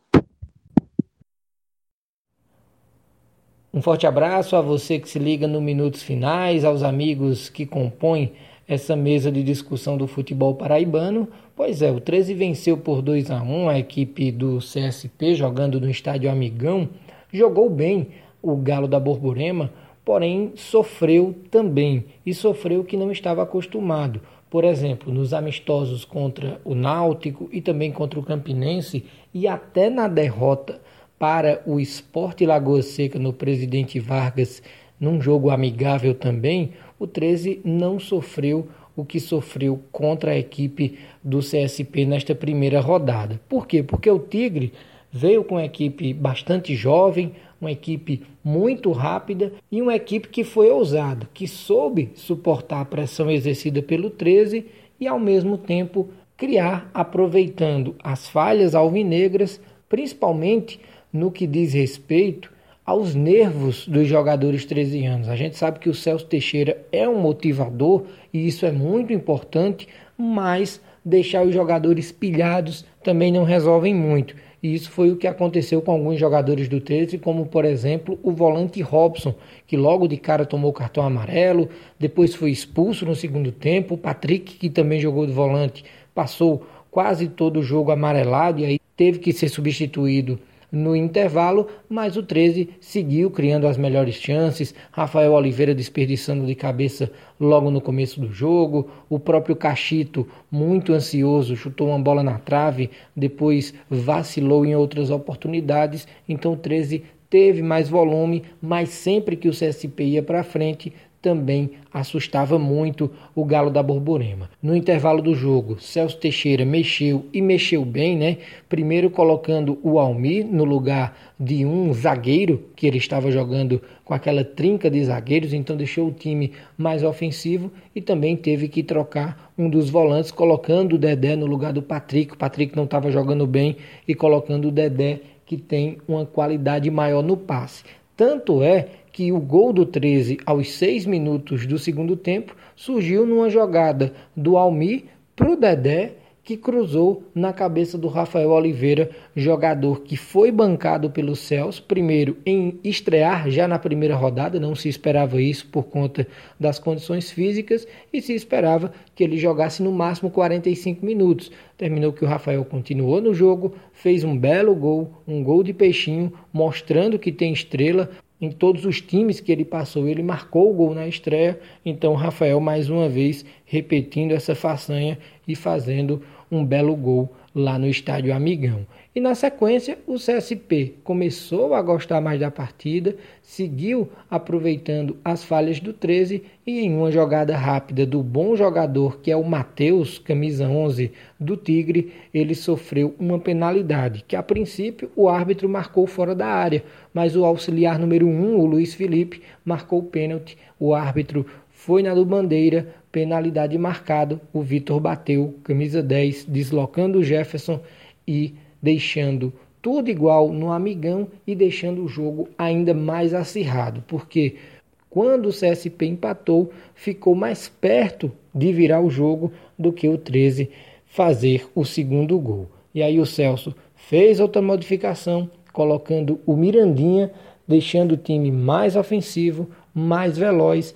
Um forte abraço a você que se liga no Minutos Finais, aos amigos que compõem essa mesa de discussão do futebol paraibano. Pois é, o 13 venceu por 2 a 1 a equipe do CSP jogando no estádio Amigão. Jogou bem o Galo da Borborema, porém sofreu também e sofreu que não estava acostumado. Por exemplo, nos amistosos contra o Náutico e também contra o Campinense e até na derrota para o Esporte Lagoa Seca no Presidente Vargas, num jogo amigável também, o 13 não sofreu o que sofreu contra a equipe do CSP nesta primeira rodada. Por quê? Porque o Tigre veio com uma equipe bastante jovem, uma equipe muito rápida e uma equipe que foi ousada, que soube suportar a pressão exercida pelo 13 e ao mesmo tempo criar, aproveitando as falhas alvinegras, principalmente no que diz respeito aos nervos dos jogadores 13 anos. A gente sabe que o Celso Teixeira é um motivador e isso é muito importante, mas deixar os jogadores pilhados também não resolvem muito. E isso foi o que aconteceu com alguns jogadores do 13, como por exemplo o volante Robson, que logo de cara tomou cartão amarelo, depois foi expulso no segundo tempo. O Patrick, que também jogou de volante, passou quase todo o jogo amarelado e aí teve que ser substituído no intervalo, mas o 13 seguiu criando as melhores chances. Rafael Oliveira desperdiçando de cabeça logo no começo do jogo. O próprio Cachito, muito ansioso, chutou uma bola na trave, depois vacilou em outras oportunidades. Então o 13 teve mais volume, mas sempre que o CSP ia para frente, também assustava muito o Galo da Borborema. No intervalo do jogo, Celso Teixeira mexeu e mexeu bem, né? Primeiro colocando o Almir no lugar de um zagueiro que ele estava jogando com aquela trinca de zagueiros, então deixou o time mais ofensivo e também teve que trocar um dos volantes, colocando o Dedé no lugar do Patrick. O Patrick não estava jogando bem e colocando o Dedé que tem uma qualidade maior no passe. Tanto é que o gol do 13 aos 6 minutos do segundo tempo surgiu numa jogada do Almir para o Dedé, que cruzou na cabeça do Rafael Oliveira, jogador que foi bancado pelo Celso, primeiro em estrear já na primeira rodada, não se esperava isso por conta das condições físicas e se esperava que ele jogasse no máximo 45 minutos. Terminou que o Rafael continuou no jogo, fez um belo gol, um gol de peixinho, mostrando que tem estrela, em todos os times que ele passou, ele marcou o gol na estreia. Então, Rafael, mais uma vez, repetindo essa façanha e fazendo um belo gol lá no estádio Amigão. E na sequência, o CSP começou a gostar mais da partida, seguiu aproveitando as falhas do 13 e em uma jogada rápida do bom jogador que é o Matheus, camisa 11 do Tigre, ele sofreu uma penalidade, que a princípio o árbitro marcou fora da área, mas o auxiliar número 1, o Luiz Felipe, marcou o pênalti. O árbitro foi na do Bandeira, penalidade marcado, o Vitor bateu, camisa 10, deslocando o Jefferson e deixando tudo igual no amigão e deixando o jogo ainda mais acirrado, porque quando o CSP empatou, ficou mais perto de virar o jogo do que o 13 fazer o segundo gol. E aí o Celso fez outra modificação, colocando o Mirandinha, deixando o time mais ofensivo, mais veloz,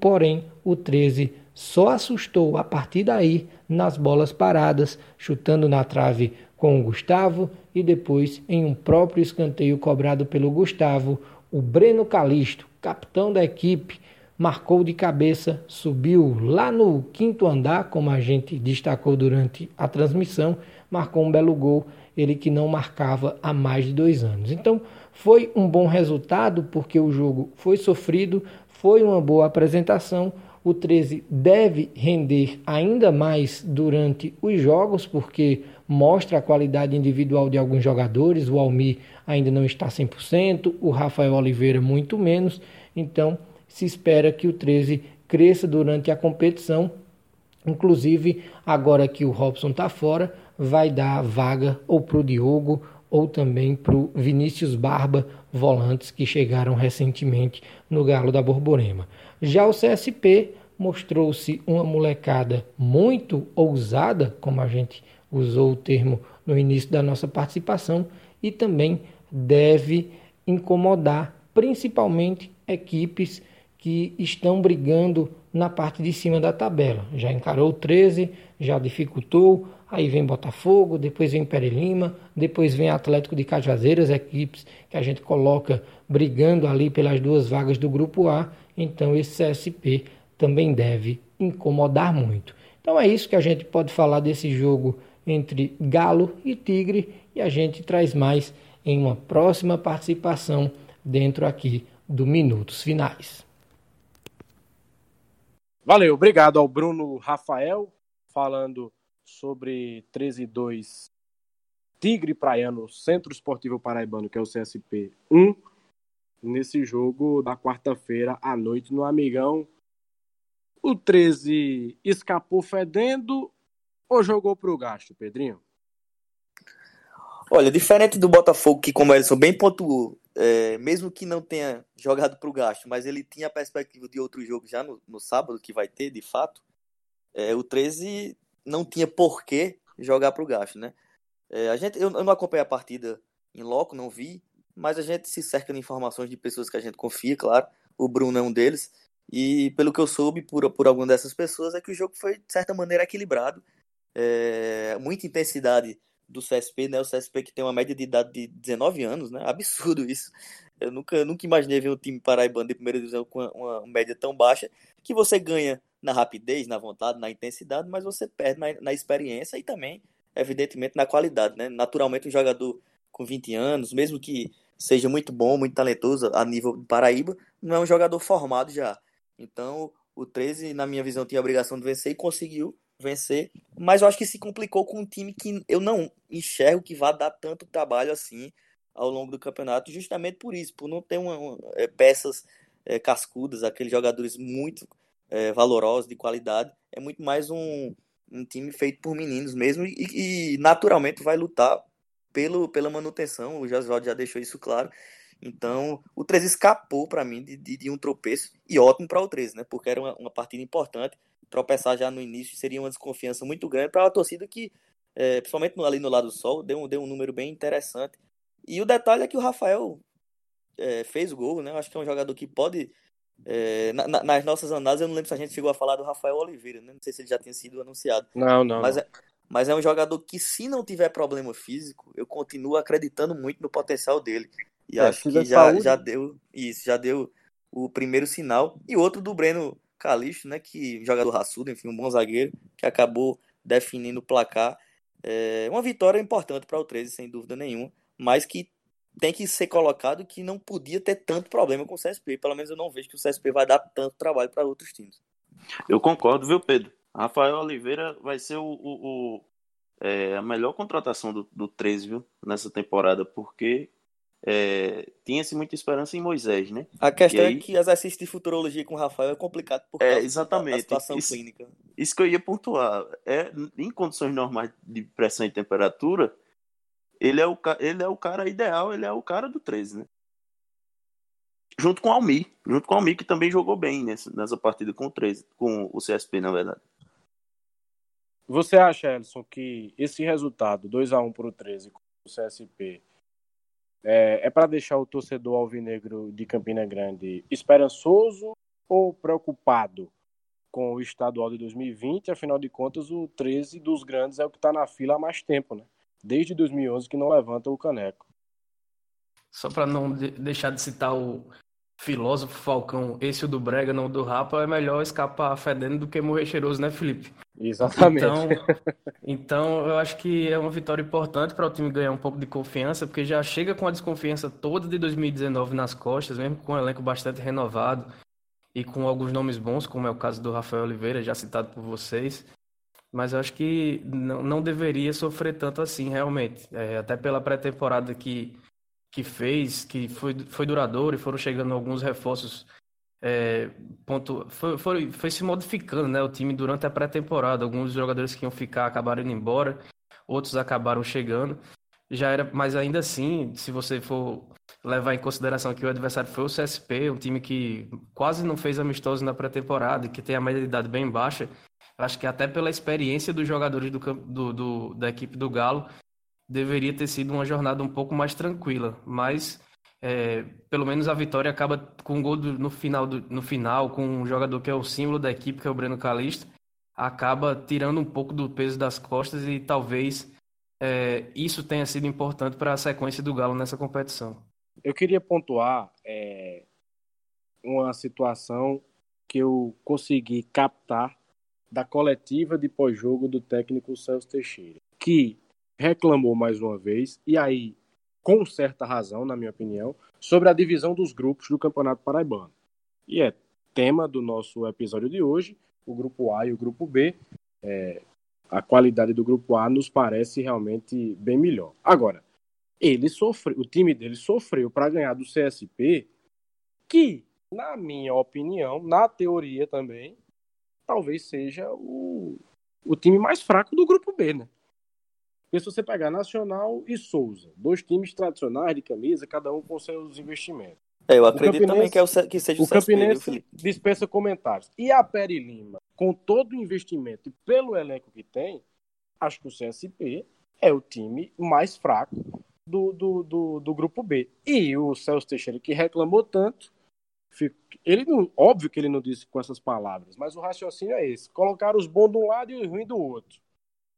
porém o 13 só assustou a partir daí nas bolas paradas, chutando na trave com o Gustavo e depois em um próprio escanteio cobrado pelo Gustavo, o Breno Calisto, capitão da equipe, marcou de cabeça, subiu lá no quinto andar, como a gente destacou durante a transmissão, marcou um belo gol, ele que não marcava há mais de dois anos. Então foi um bom resultado porque o jogo foi sofrido, foi uma boa apresentação o 13 deve render ainda mais durante os jogos, porque mostra a qualidade individual de alguns jogadores. O Almir ainda não está 100%, o Rafael Oliveira muito menos. Então, se espera que o 13 cresça durante a competição. Inclusive, agora que o Robson está fora, vai dar vaga ou para o Diogo ou também para o Vinícius Barba, volantes que chegaram recentemente no Galo da Borborema. Já o CSP mostrou-se uma molecada muito ousada, como a gente usou o termo no início da nossa participação, e também deve incomodar principalmente equipes que estão brigando na parte de cima da tabela. Já encarou 13, já dificultou, aí vem Botafogo, depois vem Pere Lima, depois vem Atlético de Cajazeiras, equipes que a gente coloca brigando ali pelas duas vagas do grupo A então esse CSP também deve incomodar muito. Então é isso que a gente pode falar desse jogo entre Galo e Tigre e a gente traz mais em uma próxima participação dentro aqui do Minutos Finais. Valeu, obrigado ao Bruno Rafael falando sobre 13 2 Tigre Praiano Centro Esportivo Paraibano, que é o CSP 1 nesse jogo da quarta-feira à noite no Amigão. O 13 escapou fedendo ou jogou para o gasto, Pedrinho? Olha, diferente do Botafogo, que como Edson bem pontuou, é, mesmo que não tenha jogado para o gasto, mas ele tinha a perspectiva de outro jogo já no, no sábado, que vai ter, de fato, é, o 13 não tinha por que jogar para o gasto, né? É, a gente, eu, eu não acompanhei a partida em loco, não vi, mas a gente se cerca de informações de pessoas que a gente confia, claro. O Bruno é um deles. E pelo que eu soube por, por alguma dessas pessoas, é que o jogo foi, de certa maneira, equilibrado. É, muita intensidade do CSP, né? O CSP que tem uma média de idade de 19 anos, né? Absurdo isso. Eu nunca, nunca imaginei ver um time paraibano de primeira divisão com uma, uma média tão baixa, que você ganha na rapidez, na vontade, na intensidade, mas você perde na, na experiência e também, evidentemente, na qualidade, né? Naturalmente, um jogador com 20 anos, mesmo que seja muito bom, muito talentoso a nível de Paraíba, não é um jogador formado já. Então, o 13, na minha visão, tinha a obrigação de vencer e conseguiu vencer, mas eu acho que se complicou com um time que eu não enxergo que vá dar tanto trabalho assim ao longo do campeonato, justamente por isso, por não ter uma, uma, é, peças é, cascudas, aqueles jogadores muito é, valorosos, de qualidade. É muito mais um, um time feito por meninos mesmo e, e naturalmente vai lutar pelo, pela manutenção, o Josvaldo já deixou isso claro. Então, o 13 escapou para mim de, de, de, um tropeço e ótimo para o 13, né? Porque era uma, uma, partida importante. Tropeçar já no início seria uma desconfiança muito grande para a torcida que, é, principalmente ali no lado do sol, deu um, deu um número bem interessante. E o detalhe é que o Rafael é, fez o gol, né? Eu acho que é um jogador que pode. É, na, nas nossas análises, eu não lembro se a gente chegou a falar do Rafael Oliveira, né? Não sei se ele já tinha sido anunciado. Não, não. Mas. É, mas é um jogador que, se não tiver problema físico, eu continuo acreditando muito no potencial dele. E é, acho que já, já deu isso, já deu o primeiro sinal. E outro do Breno Calixto, né? Que jogador raçudo, enfim, um bom zagueiro, que acabou definindo o placar. É uma vitória importante para o 13, sem dúvida nenhuma, mas que tem que ser colocado que não podia ter tanto problema com o CSP. Pelo menos eu não vejo que o CSP vai dar tanto trabalho para outros times. Eu concordo, viu, Pedro? Rafael Oliveira vai ser o, o, o é, a melhor contratação do, do 13, viu, nessa temporada, porque é, tinha-se muita esperança em Moisés, né? A questão é aí... é que exercício de futurologia com o Rafael é complicado por é, exatamente. da situação isso, clínica. Isso que eu ia pontuar. É, em condições normais de pressão e temperatura, ele é o, ele é o cara ideal, ele é o cara do 13, né? Junto com o Almir, junto com o Almir, que também jogou bem nessa, nessa partida com o 13, com o CSP, na verdade. Você acha, Elson, que esse resultado, 2x1 para o 13 com o CSP, é, é para deixar o torcedor alvinegro de Campina Grande esperançoso ou preocupado com o estadual de 2020? Afinal de contas, o 13 dos grandes é o que está na fila há mais tempo, né? Desde 2011 que não levanta o caneco. Só para não de deixar de citar o filósofo Falcão, esse o do Brega, não o do Rapa, é melhor escapar fedendo do que morrer cheiroso, né, Felipe? Exatamente. Então, então eu acho que é uma vitória importante para o time ganhar um pouco de confiança, porque já chega com a desconfiança toda de 2019 nas costas, mesmo com um elenco bastante renovado e com alguns nomes bons, como é o caso do Rafael Oliveira, já citado por vocês. Mas eu acho que não, não deveria sofrer tanto assim, realmente. É, até pela pré-temporada que, que fez, que foi, foi duradouro e foram chegando alguns reforços é, ponto, foi, foi, foi se modificando né, o time durante a pré-temporada. Alguns jogadores que iam ficar acabaram indo embora, outros acabaram chegando. Já era, mas ainda assim, se você for levar em consideração que o adversário foi o CSP, um time que quase não fez amistoso na pré-temporada, que tem a média de idade bem baixa, acho que até pela experiência dos jogadores do, do, do, da equipe do Galo, deveria ter sido uma jornada um pouco mais tranquila. Mas é, pelo menos a vitória acaba com um gol do, no, final do, no final, com um jogador que é o símbolo da equipe, que é o Breno Calista, acaba tirando um pouco do peso das costas e talvez é, isso tenha sido importante para a sequência do Galo nessa competição. Eu queria pontuar é, uma situação que eu consegui captar da coletiva de pós-jogo do técnico Celso Teixeira, que reclamou mais uma vez, e aí com certa razão, na minha opinião, sobre a divisão dos grupos do Campeonato Paraibano. E é tema do nosso episódio de hoje, o grupo A e o grupo B. É, a qualidade do grupo A nos parece realmente bem melhor. Agora, ele sofreu, o time dele sofreu para ganhar do CSP, que, na minha opinião, na teoria também, talvez seja o, o time mais fraco do grupo B, né? Porque se você pegar Nacional e Souza, dois times tradicionais de camisa, cada um com seus investimentos. É, eu acredito também que, é o, que seja o, o Campinense dispensa comentários. E a Peri Lima, com todo o investimento e pelo elenco que tem, acho que o CSP é o time mais fraco do, do, do, do grupo B. E o Celso Teixeira, que reclamou tanto, ele não, óbvio que ele não disse com essas palavras, mas o raciocínio é esse: colocar os bons de um lado e os ruins do outro,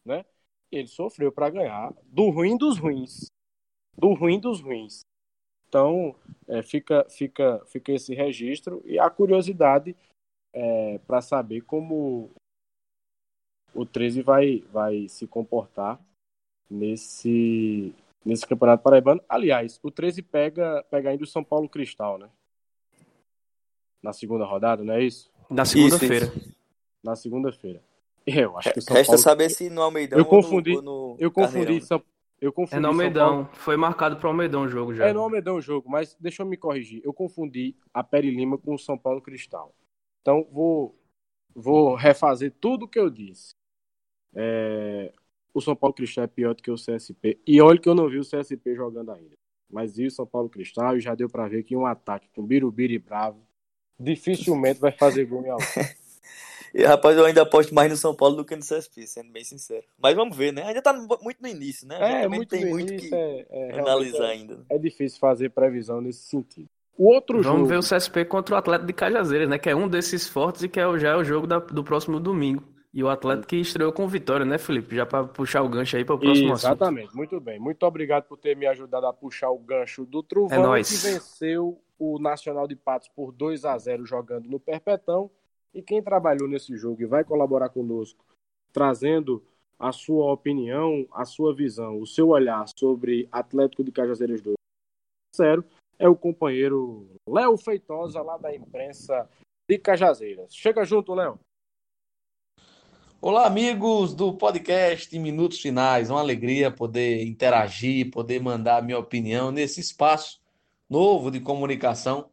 né? Ele sofreu para ganhar do ruim dos ruins. Do ruim dos ruins. Então, é, fica, fica, fica esse registro e a curiosidade é, para saber como o 13 vai, vai se comportar nesse, nesse Campeonato Paraibano. Aliás, o 13 pega, pega ainda o São Paulo Cristal, né? Na segunda rodada, não é isso? Na segunda-feira. Na segunda-feira. Eu acho que São Resta Paulo... saber se no Almeidão eu confundi, ou no, eu confundi São... Eu confundi é no Almeidão. Foi marcado para o Almeidão o jogo já. É no Almeidão o jogo, mas deixa eu me corrigir. Eu confundi a Peri Lima com o São Paulo Cristal. Então vou, vou refazer tudo o que eu disse. É... O São Paulo Cristal é pior do que o CSP. E olha que eu não vi o CSP jogando ainda. mas e o São Paulo Cristal, e já deu para ver que um ataque com Birubiri Bravo dificilmente vai fazer gol em algo. (laughs) E, rapaz, eu ainda aposto mais no São Paulo do que no CSP, sendo bem sincero. Mas vamos ver, né? Ainda tá muito no início, né? É, muito tem muito início, que é, é, analisar é, ainda. É difícil fazer previsão nesse sentido. O outro Vamos jogo... ver o CSP contra o Atlético de Cajazeiras, né? Que é um desses fortes e que é, já é o jogo da, do próximo domingo. E o Atlético que estreou com vitória, né, Felipe? Já para puxar o gancho aí para o próximo assunto. Exatamente, muito bem. Muito obrigado por ter me ajudado a puxar o gancho do Truvão, É que venceu o Nacional de Patos por 2 a 0 jogando no Perpetão. E quem trabalhou nesse jogo e vai colaborar conosco, trazendo a sua opinião, a sua visão, o seu olhar sobre Atlético de Cajazeiras 2 0 é o companheiro Léo Feitosa, lá da imprensa de Cajazeiras. Chega junto, Léo. Olá, amigos do podcast Minutos Finais. Uma alegria poder interagir, poder mandar a minha opinião nesse espaço novo de comunicação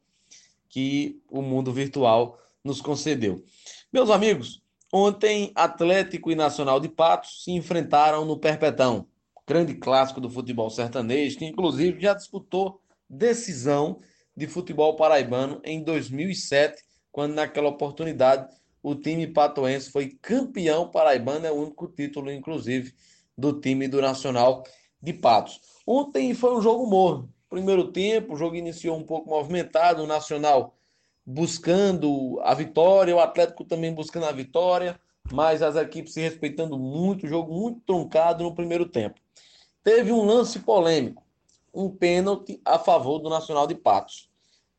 que o mundo virtual nos concedeu. Meus amigos, ontem Atlético e Nacional de Patos se enfrentaram no Perpetão, grande clássico do futebol sertanejo, que inclusive já disputou decisão de futebol paraibano em 2007, quando naquela oportunidade o time patoense foi campeão paraibano, é o único título, inclusive, do time do Nacional de Patos. Ontem foi um jogo morno. Primeiro tempo, o jogo iniciou um pouco movimentado, o Nacional buscando a vitória, o Atlético também buscando a vitória, mas as equipes se respeitando muito, jogo muito truncado no primeiro tempo. Teve um lance polêmico, um pênalti a favor do Nacional de Patos.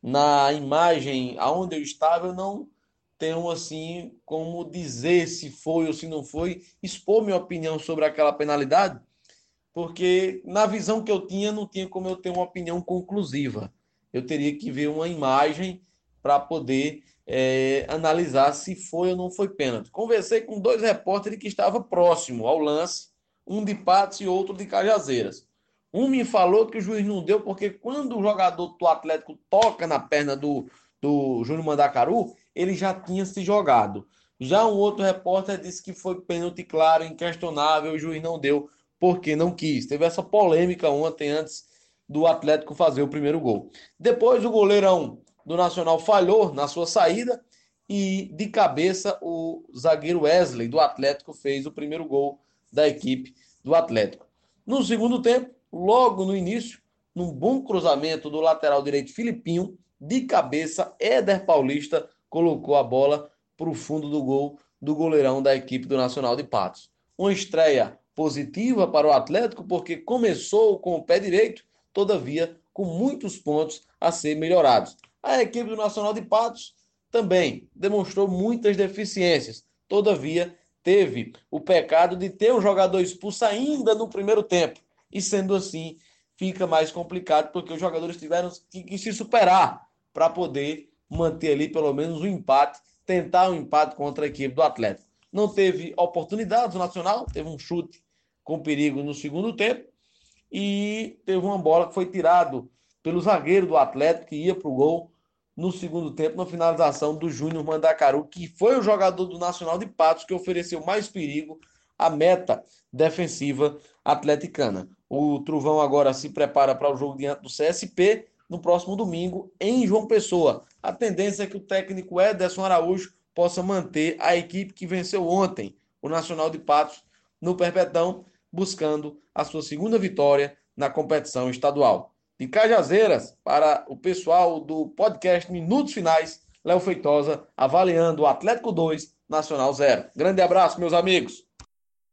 Na imagem aonde eu estava, eu não tenho assim como dizer se foi ou se não foi, expor minha opinião sobre aquela penalidade, porque na visão que eu tinha, não tinha como eu ter uma opinião conclusiva. Eu teria que ver uma imagem para poder é, analisar se foi ou não foi pênalti. Conversei com dois repórteres que estavam próximo ao lance, um de Patos e outro de Cajazeiras. Um me falou que o juiz não deu porque quando o jogador do Atlético toca na perna do, do Júnior Mandacaru, ele já tinha se jogado. Já um outro repórter disse que foi pênalti claro, inquestionável, o juiz não deu porque não quis. Teve essa polêmica ontem antes do Atlético fazer o primeiro gol. Depois o goleirão do Nacional falhou na sua saída e de cabeça o zagueiro Wesley do Atlético fez o primeiro gol da equipe do Atlético. No segundo tempo, logo no início, num bom cruzamento do lateral direito Filipinho, de cabeça, Éder Paulista colocou a bola para o fundo do gol do goleirão da equipe do Nacional de Patos. Uma estreia positiva para o Atlético, porque começou com o pé direito, todavia com muitos pontos a ser melhorados. A equipe do Nacional de Patos também demonstrou muitas deficiências, todavia teve o pecado de ter um jogador expulso ainda no primeiro tempo. E sendo assim, fica mais complicado porque os jogadores tiveram que, que se superar para poder manter ali pelo menos um empate, tentar um empate contra a equipe do Atlético. Não teve oportunidades o Nacional, teve um chute com perigo no segundo tempo e teve uma bola que foi tirado pelo zagueiro do Atlético que ia para o gol no segundo tempo, na finalização do Júnior Mandacaru, que foi o jogador do Nacional de Patos que ofereceu mais perigo à meta defensiva atleticana. O Truvão agora se prepara para o jogo diante do CSP no próximo domingo em João Pessoa. A tendência é que o técnico Ederson Araújo possa manter a equipe que venceu ontem, o Nacional de Patos, no Perpetão, buscando a sua segunda vitória na competição estadual. De Cajazeiras, para o pessoal do podcast Minutos Finais, Léo Feitosa, avaliando o Atlético 2, Nacional 0. Grande abraço, meus amigos.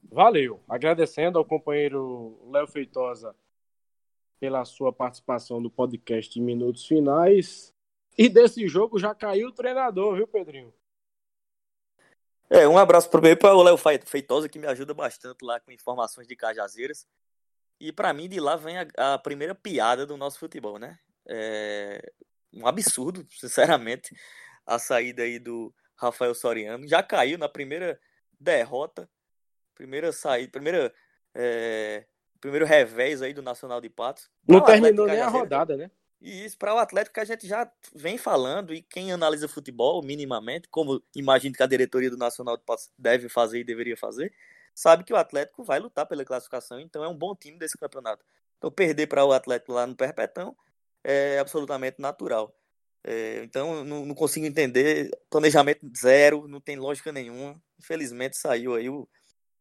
Valeu. Agradecendo ao companheiro Léo Feitosa pela sua participação no podcast Minutos Finais. E desse jogo já caiu o treinador, viu, Pedrinho? É, um abraço primeiro para o Léo Feitosa, que me ajuda bastante lá com informações de Cajazeiras. E para mim, de lá vem a, a, primeira piada do nosso futebol, né? É um absurdo, (laughs) sinceramente, a saída aí do Rafael Soriano. Já caiu na primeira derrota, primeira saída, primeira, é, primeiro revés aí do Nacional de Patos. Não terminou nem a rodada, né? E isso para o Atlético que a gente já vem falando, e quem analisa futebol minimamente, como imagino que a diretoria do Nacional de Patos deve fazer e deveria fazer, sabe que o Atlético vai lutar pela classificação, então é um bom time desse campeonato. Então, perder para o Atlético lá no Perpetão é absolutamente natural. É, então, não, não, consigo entender. Planejamento zero, não tem lógica nenhuma. Infelizmente, saiu aí o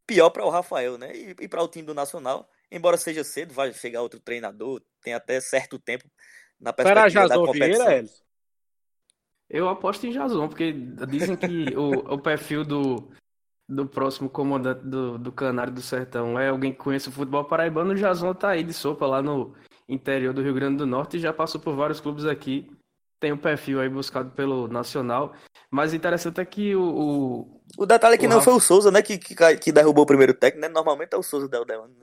pior para o Rafael, né? E, e para o time do Nacional, embora seja cedo, vai chegar outro treinador, tem até certo tempo na perspectiva da competição. Vieira, Eu aposto em Jason, porque dizem que o, o perfil do, do próximo comandante do, do Canário do Sertão é alguém que conhece o futebol paraibano. O Jason tá aí de sopa lá no interior do Rio Grande do Norte e já passou por vários clubes aqui. Tem um perfil aí buscado pelo Nacional. Mas interessante é que o. O, o detalhe é que o não Rafa... foi o Souza, né? Que, que, que, derrubou o primeiro técnico, né? Normalmente é o Souza da Udelano.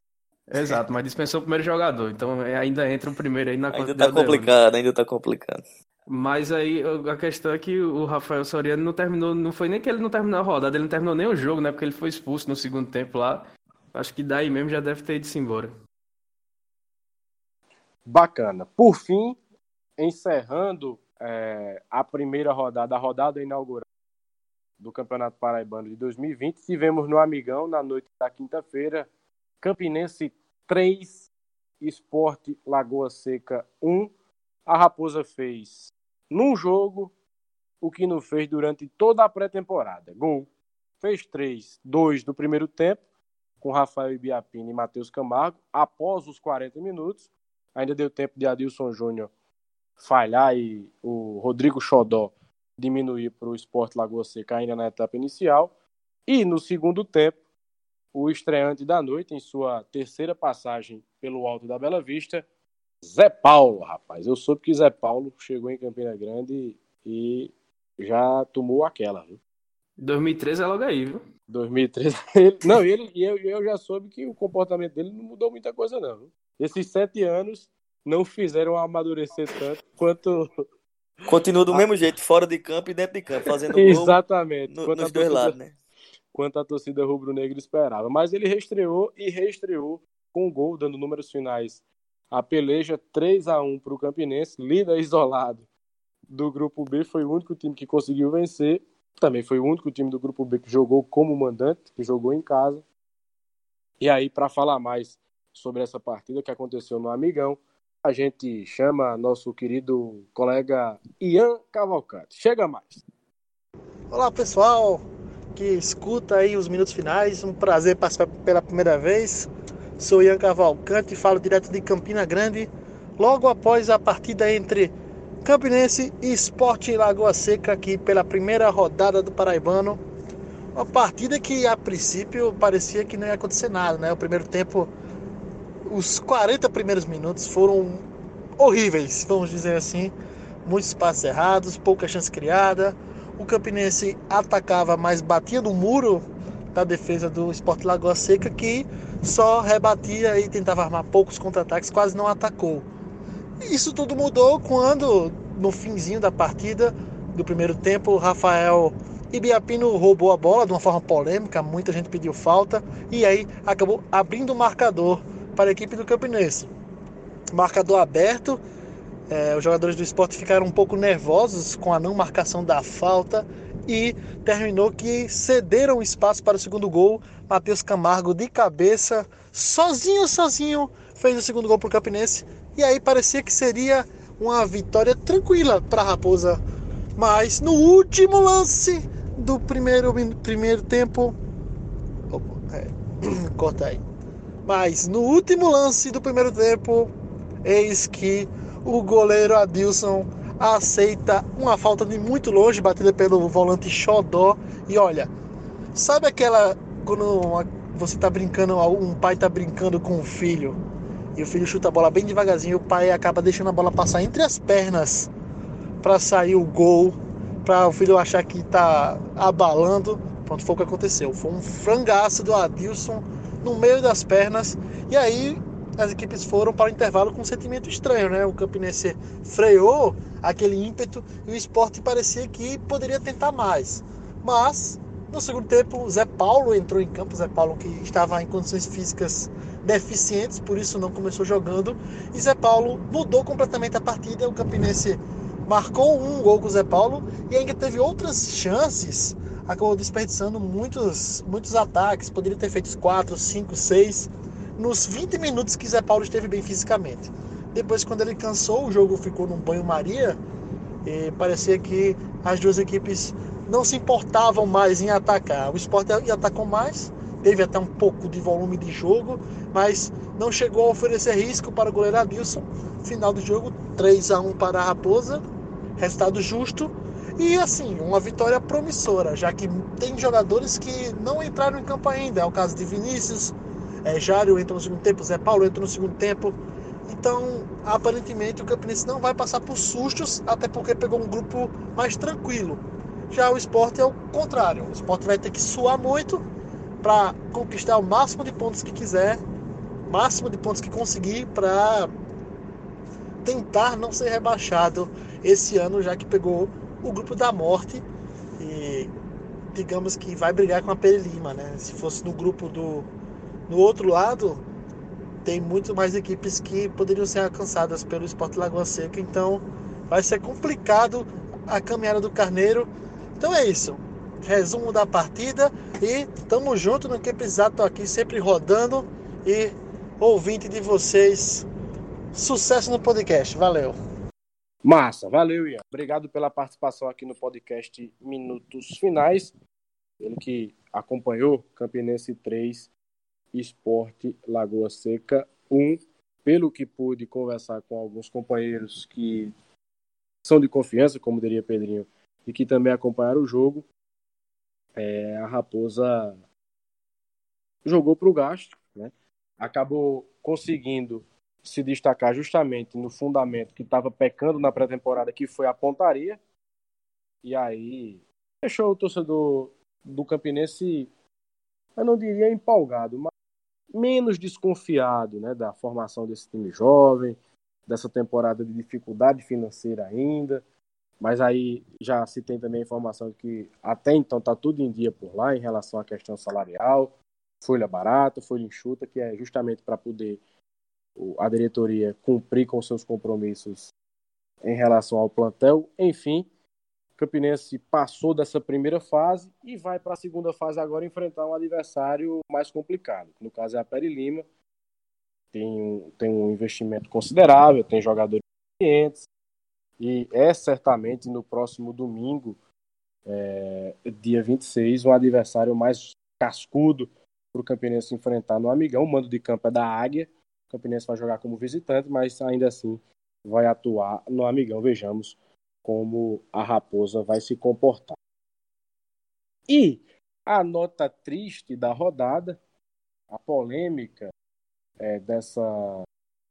Exato, mas dispensou o primeiro jogador. Então é, ainda entra o primeiro aí na Ainda tá complicado, ainda tá complicado. Mas aí a questão é que o Rafael Soriano não terminou, não foi nem que ele não terminou a rodada, ele não terminou nem o jogo, né? Porque ele foi expulso no segundo tempo lá. Acho que daí mesmo já deve ter ido embora. Bacana. Por fim, encerrando é, a primeira rodada, a rodada inaugural do Campeonato Paraibano de 2020, tivemos no Amigão, na noite da quinta-feira, Campinense 3, Esporte Lagoa Seca 1. A Raposa fez num jogo o que não fez durante toda a pré-temporada. Gol. Fez três, dois do primeiro tempo, com Rafael Ibiapini e Matheus Camargo, após os 40 minutos. Ainda deu tempo de Adilson Júnior falhar e o Rodrigo Xodó diminuir para o Esporte Lagoa Seca ainda na etapa inicial. E no segundo tempo, o estreante da noite, em sua terceira passagem pelo Alto da Bela Vista, Zé Paulo, rapaz. Eu soube que Zé Paulo chegou em Campina Grande e já tomou aquela, viu? 2013 é logo aí, viu? 2013. (laughs) Ele, não, ele, e eu, eu já soube que o comportamento dele não mudou muita coisa, não. Viu? Esses sete anos não fizeram amadurecer tanto quanto. (laughs) Continua do mesmo jeito, fora de campo e dentro de campo, fazendo (laughs) gol Exatamente. No, nos dois lados, né? Quanto a torcida rubro-negra esperava. Mas ele reestreou e reestreou com o gol, dando números finais a peleja 3 a 1 para o Campinense, líder isolado do grupo B, foi o único time que conseguiu vencer. Também foi o único time do grupo B que jogou como mandante, que jogou em casa. E aí, para falar mais sobre essa partida que aconteceu no Amigão, a gente chama nosso querido colega Ian Cavalcante. Chega mais. Olá, pessoal que escuta aí os minutos finais. Um prazer participar pela primeira vez. Sou Ian Cavalcante, falo direto de Campina Grande, logo após a partida entre Campinense e Esporte Lagoa Seca aqui pela primeira rodada do Paraibano. Uma partida que a princípio parecia que não ia acontecer nada, né? O primeiro tempo, os 40 primeiros minutos foram horríveis, vamos dizer assim. Muitos passos errados, pouca chance criada. O Campinense atacava, mas batia no muro da defesa do Esporte Lagoa Seca que só rebatia e tentava armar poucos contra-ataques, quase não atacou. Isso tudo mudou quando, no finzinho da partida do primeiro tempo, Rafael Ibiapino roubou a bola de uma forma polêmica, muita gente pediu falta e aí acabou abrindo o marcador para a equipe do Campinense. Marcador aberto, é, os jogadores do esporte ficaram um pouco nervosos com a não marcação da falta e terminou que cederam espaço para o segundo gol. Matheus Camargo de cabeça, sozinho, sozinho, fez o segundo gol para o Campinense. E aí parecia que seria uma vitória tranquila para a Raposa. Mas no último lance do primeiro, primeiro tempo. Opa, é, (clears throat) corta aí. Mas no último lance do primeiro tempo, eis que o goleiro Adilson aceita uma falta de muito longe, batida pelo volante Xodó. E olha, sabe aquela quando você tá brincando, um pai tá brincando com o filho e o filho chuta a bola bem devagarzinho, e o pai acaba deixando a bola passar entre as pernas para sair o gol, para o filho achar que tá abalando. Pronto, foi o que aconteceu. Foi um frangaço do Adilson no meio das pernas. E aí as equipes foram para o intervalo com um sentimento estranho, né? O Campinense freou aquele ímpeto e o esporte parecia que poderia tentar mais. Mas no segundo tempo, Zé Paulo entrou em campo, Zé Paulo que estava em condições físicas deficientes, por isso não começou jogando, e Zé Paulo mudou completamente a partida. O Campinense marcou um gol com o Zé Paulo e ainda teve outras chances, acabou desperdiçando muitos, muitos ataques, poderia ter feito quatro, cinco, seis nos 20 minutos que Zé Paulo esteve bem fisicamente. Depois, quando ele cansou, o jogo ficou num banho-maria e parecia que as duas equipes não se importavam mais em atacar. O Sport atacou mais, teve até um pouco de volume de jogo, mas não chegou a oferecer risco para o goleiro Adilson. Final do jogo, 3 a 1 para a Raposa, resultado justo. E assim, uma vitória promissora, já que tem jogadores que não entraram em campo ainda. É o caso de Vinícius, é, Jário entrou no segundo tempo, Zé Paulo entrou no segundo tempo. Então, aparentemente, o Campinense não vai passar por sustos, até porque pegou um grupo mais tranquilo. Já o esporte é o contrário. O esporte vai ter que suar muito para conquistar o máximo de pontos que quiser, máximo de pontos que conseguir para tentar não ser rebaixado esse ano, já que pegou o grupo da morte e digamos que vai brigar com a Peri Lima, né? Se fosse no grupo do no outro lado, tem muito mais equipes que poderiam ser alcançadas pelo Esporte Lagoa Seca, então vai ser complicado a caminhada do Carneiro. Então é isso. Resumo da partida e tamo junto no que aqui sempre rodando e ouvinte de vocês. Sucesso no podcast. Valeu. Massa, valeu, Ian. Obrigado pela participação aqui no podcast Minutos Finais. Ele que acompanhou Campinense 3 Esporte Lagoa Seca 1. Pelo que pude conversar com alguns companheiros que são de confiança, como diria Pedrinho, e que também acompanharam o jogo, é, a Raposa jogou para o gasto, né? acabou conseguindo se destacar justamente no fundamento que estava pecando na pré-temporada, que foi a pontaria, e aí deixou o torcedor do Campinense, eu não diria empolgado, mas menos desconfiado né, da formação desse time jovem, dessa temporada de dificuldade financeira ainda. Mas aí já se tem também a informação de que até então está tudo em dia por lá em relação à questão salarial, folha barata, folha enxuta, que é justamente para poder a diretoria cumprir com seus compromissos em relação ao plantel. Enfim, Campinense passou dessa primeira fase e vai para a segunda fase agora enfrentar um adversário mais complicado, no caso é a Peri Lima. Tem um, tem um investimento considerável, tem jogadores experientes e é certamente no próximo domingo, é, dia 26, um adversário mais cascudo para o Campinense enfrentar no Amigão. O mando de campo é da Águia. O Campinense vai jogar como visitante, mas ainda assim vai atuar no Amigão. Vejamos como a raposa vai se comportar. E a nota triste da rodada, a polêmica é, dessa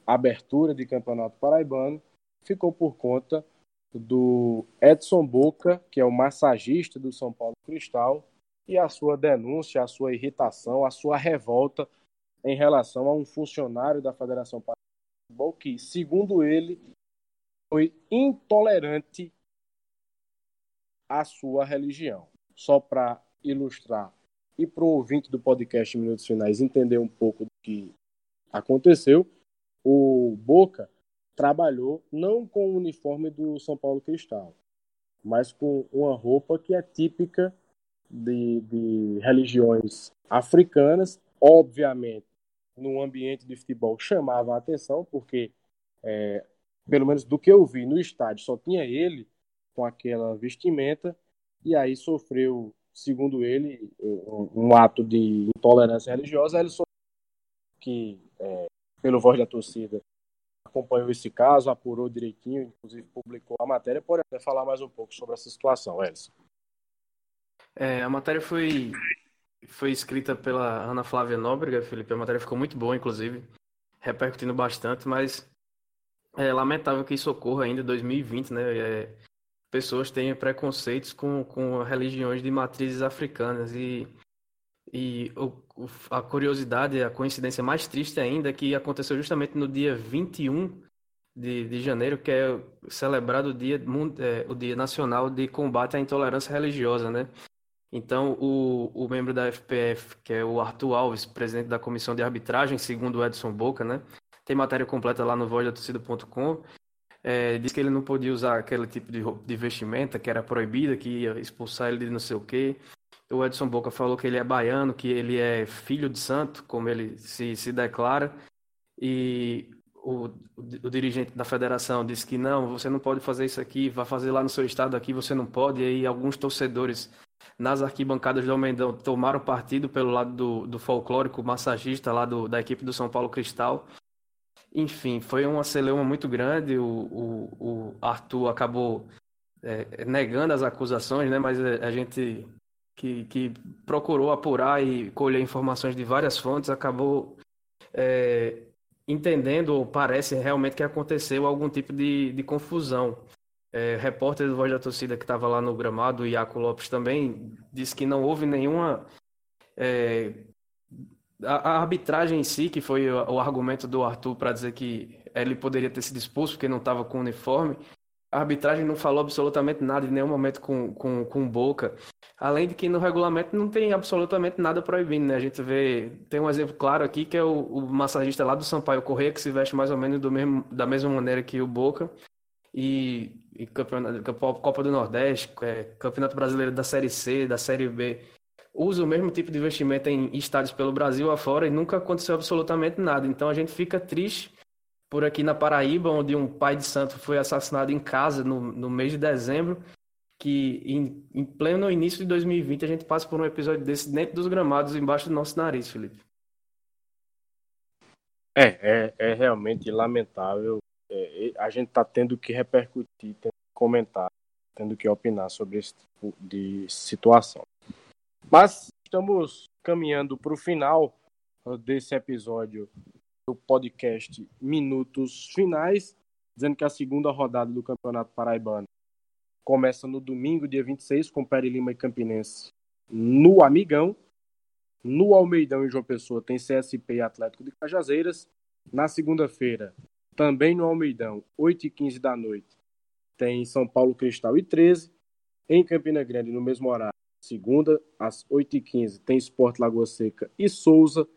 abertura de campeonato paraibano, ficou por conta do Edson Boca, que é o massagista do São Paulo Cristal, e a sua denúncia, a sua irritação, a sua revolta em relação a um funcionário da Federação Paraibana de Futebol que, segundo ele, foi intolerante à sua religião. Só para ilustrar e para o ouvinte do podcast Minutos Finais entender um pouco do que aconteceu, o Boca trabalhou não com o uniforme do São Paulo Cristal, mas com uma roupa que é típica de, de religiões africanas. Obviamente, no ambiente de futebol chamava a atenção, porque é, pelo menos do que eu vi no estádio, só tinha ele com aquela vestimenta e aí sofreu, segundo ele, um, ato de intolerância religiosa. Ele sofreu que, é, pelo voz da torcida, acompanhou esse caso, apurou direitinho, inclusive publicou a matéria. Pode até falar mais um pouco sobre essa situação, Elson. É, a matéria foi, foi escrita pela Ana Flávia Nóbrega, Felipe. A matéria ficou muito boa, inclusive, repercutindo bastante, mas é lamentável que isso ocorra ainda em 2020, né? É, pessoas têm preconceitos com, com religiões de matrizes africanas e, e o, a curiosidade, a coincidência mais triste ainda é que aconteceu justamente no dia 21 de, de janeiro, que é celebrado o dia, é, o dia Nacional de Combate à Intolerância Religiosa, né? Então, o, o membro da FPF, que é o Arthur Alves, presidente da Comissão de Arbitragem, segundo o Edson Boca, né? Tem matéria completa lá no vozdatorcida.com. É, diz que ele não podia usar aquele tipo de, de vestimenta que era proibida, que ia expulsar ele de não sei o quê. O Edson Boca falou que ele é baiano, que ele é filho de santo, como ele se, se declara. E o, o, dirigente da federação disse que não, você não pode fazer isso aqui, vai fazer lá no seu estado aqui, você não pode. E aí alguns torcedores nas arquibancadas do Almendão tomaram partido pelo lado do, do folclórico massagista lá do, da equipe do São Paulo Cristal. Enfim, foi uma celeuma muito grande. O, o, o Arthur acabou é, negando as acusações, né? Mas a gente que, que procurou apurar e colher informações de várias fontes acabou é, entendendo, ou parece realmente que aconteceu algum tipo de, de confusão. É, repórter do Voz da Torcida que estava lá no gramado, o Iaco Lopes também, disse que não houve nenhuma. É, a, a, arbitragem em si, que foi o, o argumento do Arthur para dizer que ele poderia ter sido expulso porque não estava com uniforme, a arbitragem não falou absolutamente nada em nenhum momento com, com, com Boca. Além de que no regulamento não tem absolutamente nada proibindo, né? A gente vê, tem um exemplo claro aqui que é o, o massagista lá do Sampaio Correia, que se veste mais ou menos do mesmo, da mesma maneira que o Boca. E, e campeonato, Copa do Nordeste, é, Campeonato Brasileiro da Série C, da Série B, usa o mesmo tipo de investimento em estádios pelo Brasil afora e nunca aconteceu absolutamente nada. Então a gente fica triste por aqui na Paraíba, onde um pai de santo foi assassinado em casa no, no mês de dezembro, que em, em pleno início de 2020 a gente passa por um episódio desse dentro dos gramados, embaixo do nosso nariz, Felipe. É, é, é realmente lamentável. É, a gente está tendo que repercutir, tendo que comentar, tendo que opinar sobre esse tipo de situação. Mas estamos caminhando para o final desse episódio do podcast Minutos Finais, dizendo que a segunda rodada do Campeonato Paraibano começa no domingo, dia 26, com Pere Lima e Campinense no Amigão. No Almeidão, em João Pessoa, tem CSP e Atlético de Cajazeiras. Na segunda-feira, também no Almeidão, 8h15 da noite, tem São Paulo Cristal e 13. Em Campina Grande, no mesmo horário, segunda, às 8h15, tem Esporte Lagoa Seca e Souza.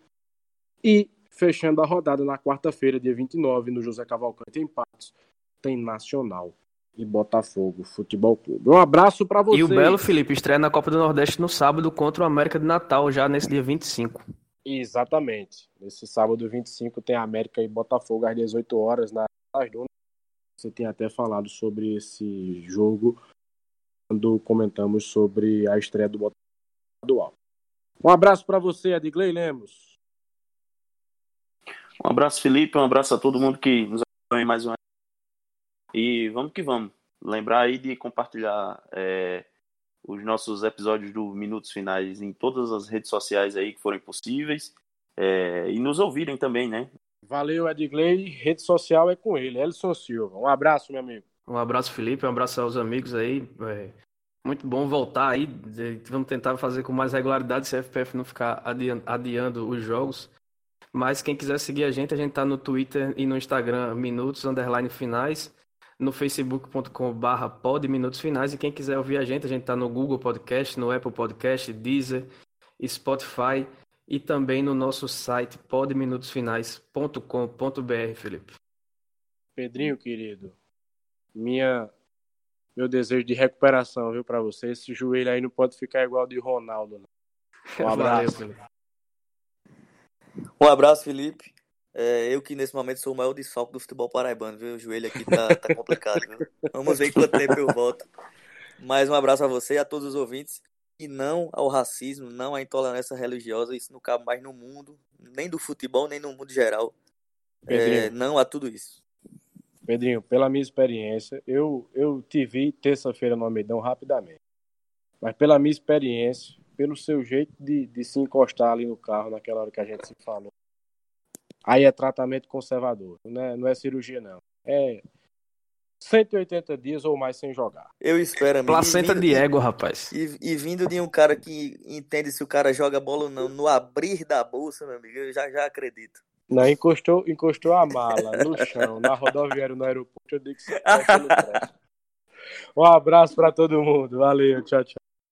E Fechando a rodada na quarta-feira, dia 29, no José Cavalcante, em Patos, tem Nacional e Botafogo Futebol Clube. Um abraço para você. E o Belo Felipe estreia na Copa do Nordeste no sábado contra o América de Natal, já nesse dia 25. Exatamente. Nesse sábado 25 tem América e Botafogo às 18 horas na Dunas. Você tem até falado sobre esse jogo quando comentamos sobre a estreia do Botafogo Um abraço para você, Adigley Lemos. Um abraço, Felipe. Um abraço a todo mundo que nos acompanha mais uma. E vamos que vamos. Lembrar aí de compartilhar é, os nossos episódios do Minutos Finais em todas as redes sociais aí que forem possíveis. É, e nos ouvirem também, né? Valeu, Edgley. Rede social é com ele, Elson Silva. Um abraço, meu amigo. Um abraço, Felipe. Um abraço aos amigos aí. É, muito bom voltar aí. Vamos tentar fazer com mais regularidade se a FPF não ficar adiando os jogos. Mas quem quiser seguir a gente, a gente tá no Twitter e no Instagram, minutos, underline finais, no facebook.com barra pod minutos finais, e quem quiser ouvir a gente, a gente tá no Google Podcast, no Apple Podcast, Deezer, Spotify, e também no nosso site podminutosfinais.com.br, Felipe. Pedrinho, querido, minha meu desejo de recuperação, viu, para você. Esse joelho aí não pode ficar igual de Ronaldo, não. Um abraço. Valeu, um abraço, Felipe. É, eu que nesse momento sou o maior desfalque do futebol paraibano, viu? O joelho aqui tá, tá complicado, viu? Vamos ver quanto tempo eu volto. Mais um abraço a você e a todos os ouvintes. E não ao racismo, não à intolerância religiosa. Isso não cabe mais no mundo, nem do futebol, nem no mundo geral. É, não a tudo isso. Pedrinho, pela minha experiência, eu, eu te vi terça-feira no Almeidão rapidamente. Mas pela minha experiência, pelo seu jeito de, de se encostar ali no carro naquela hora que a gente se falou. Aí é tratamento conservador, não é, não é cirurgia não. É 180 dias ou mais sem jogar. Eu espero, amigo. Placenta de égua, rapaz. E, e, vindo de um cara que entende se o cara joga bola ou não, no abrir da bolsa, meu amigo, eu já, já acredito. Não, encostou, encostou a mala no chão, na rodoviária, no aeroporto, eu digo que você (laughs) Um abraço para todo mundo. Valeu, tchau, tchau.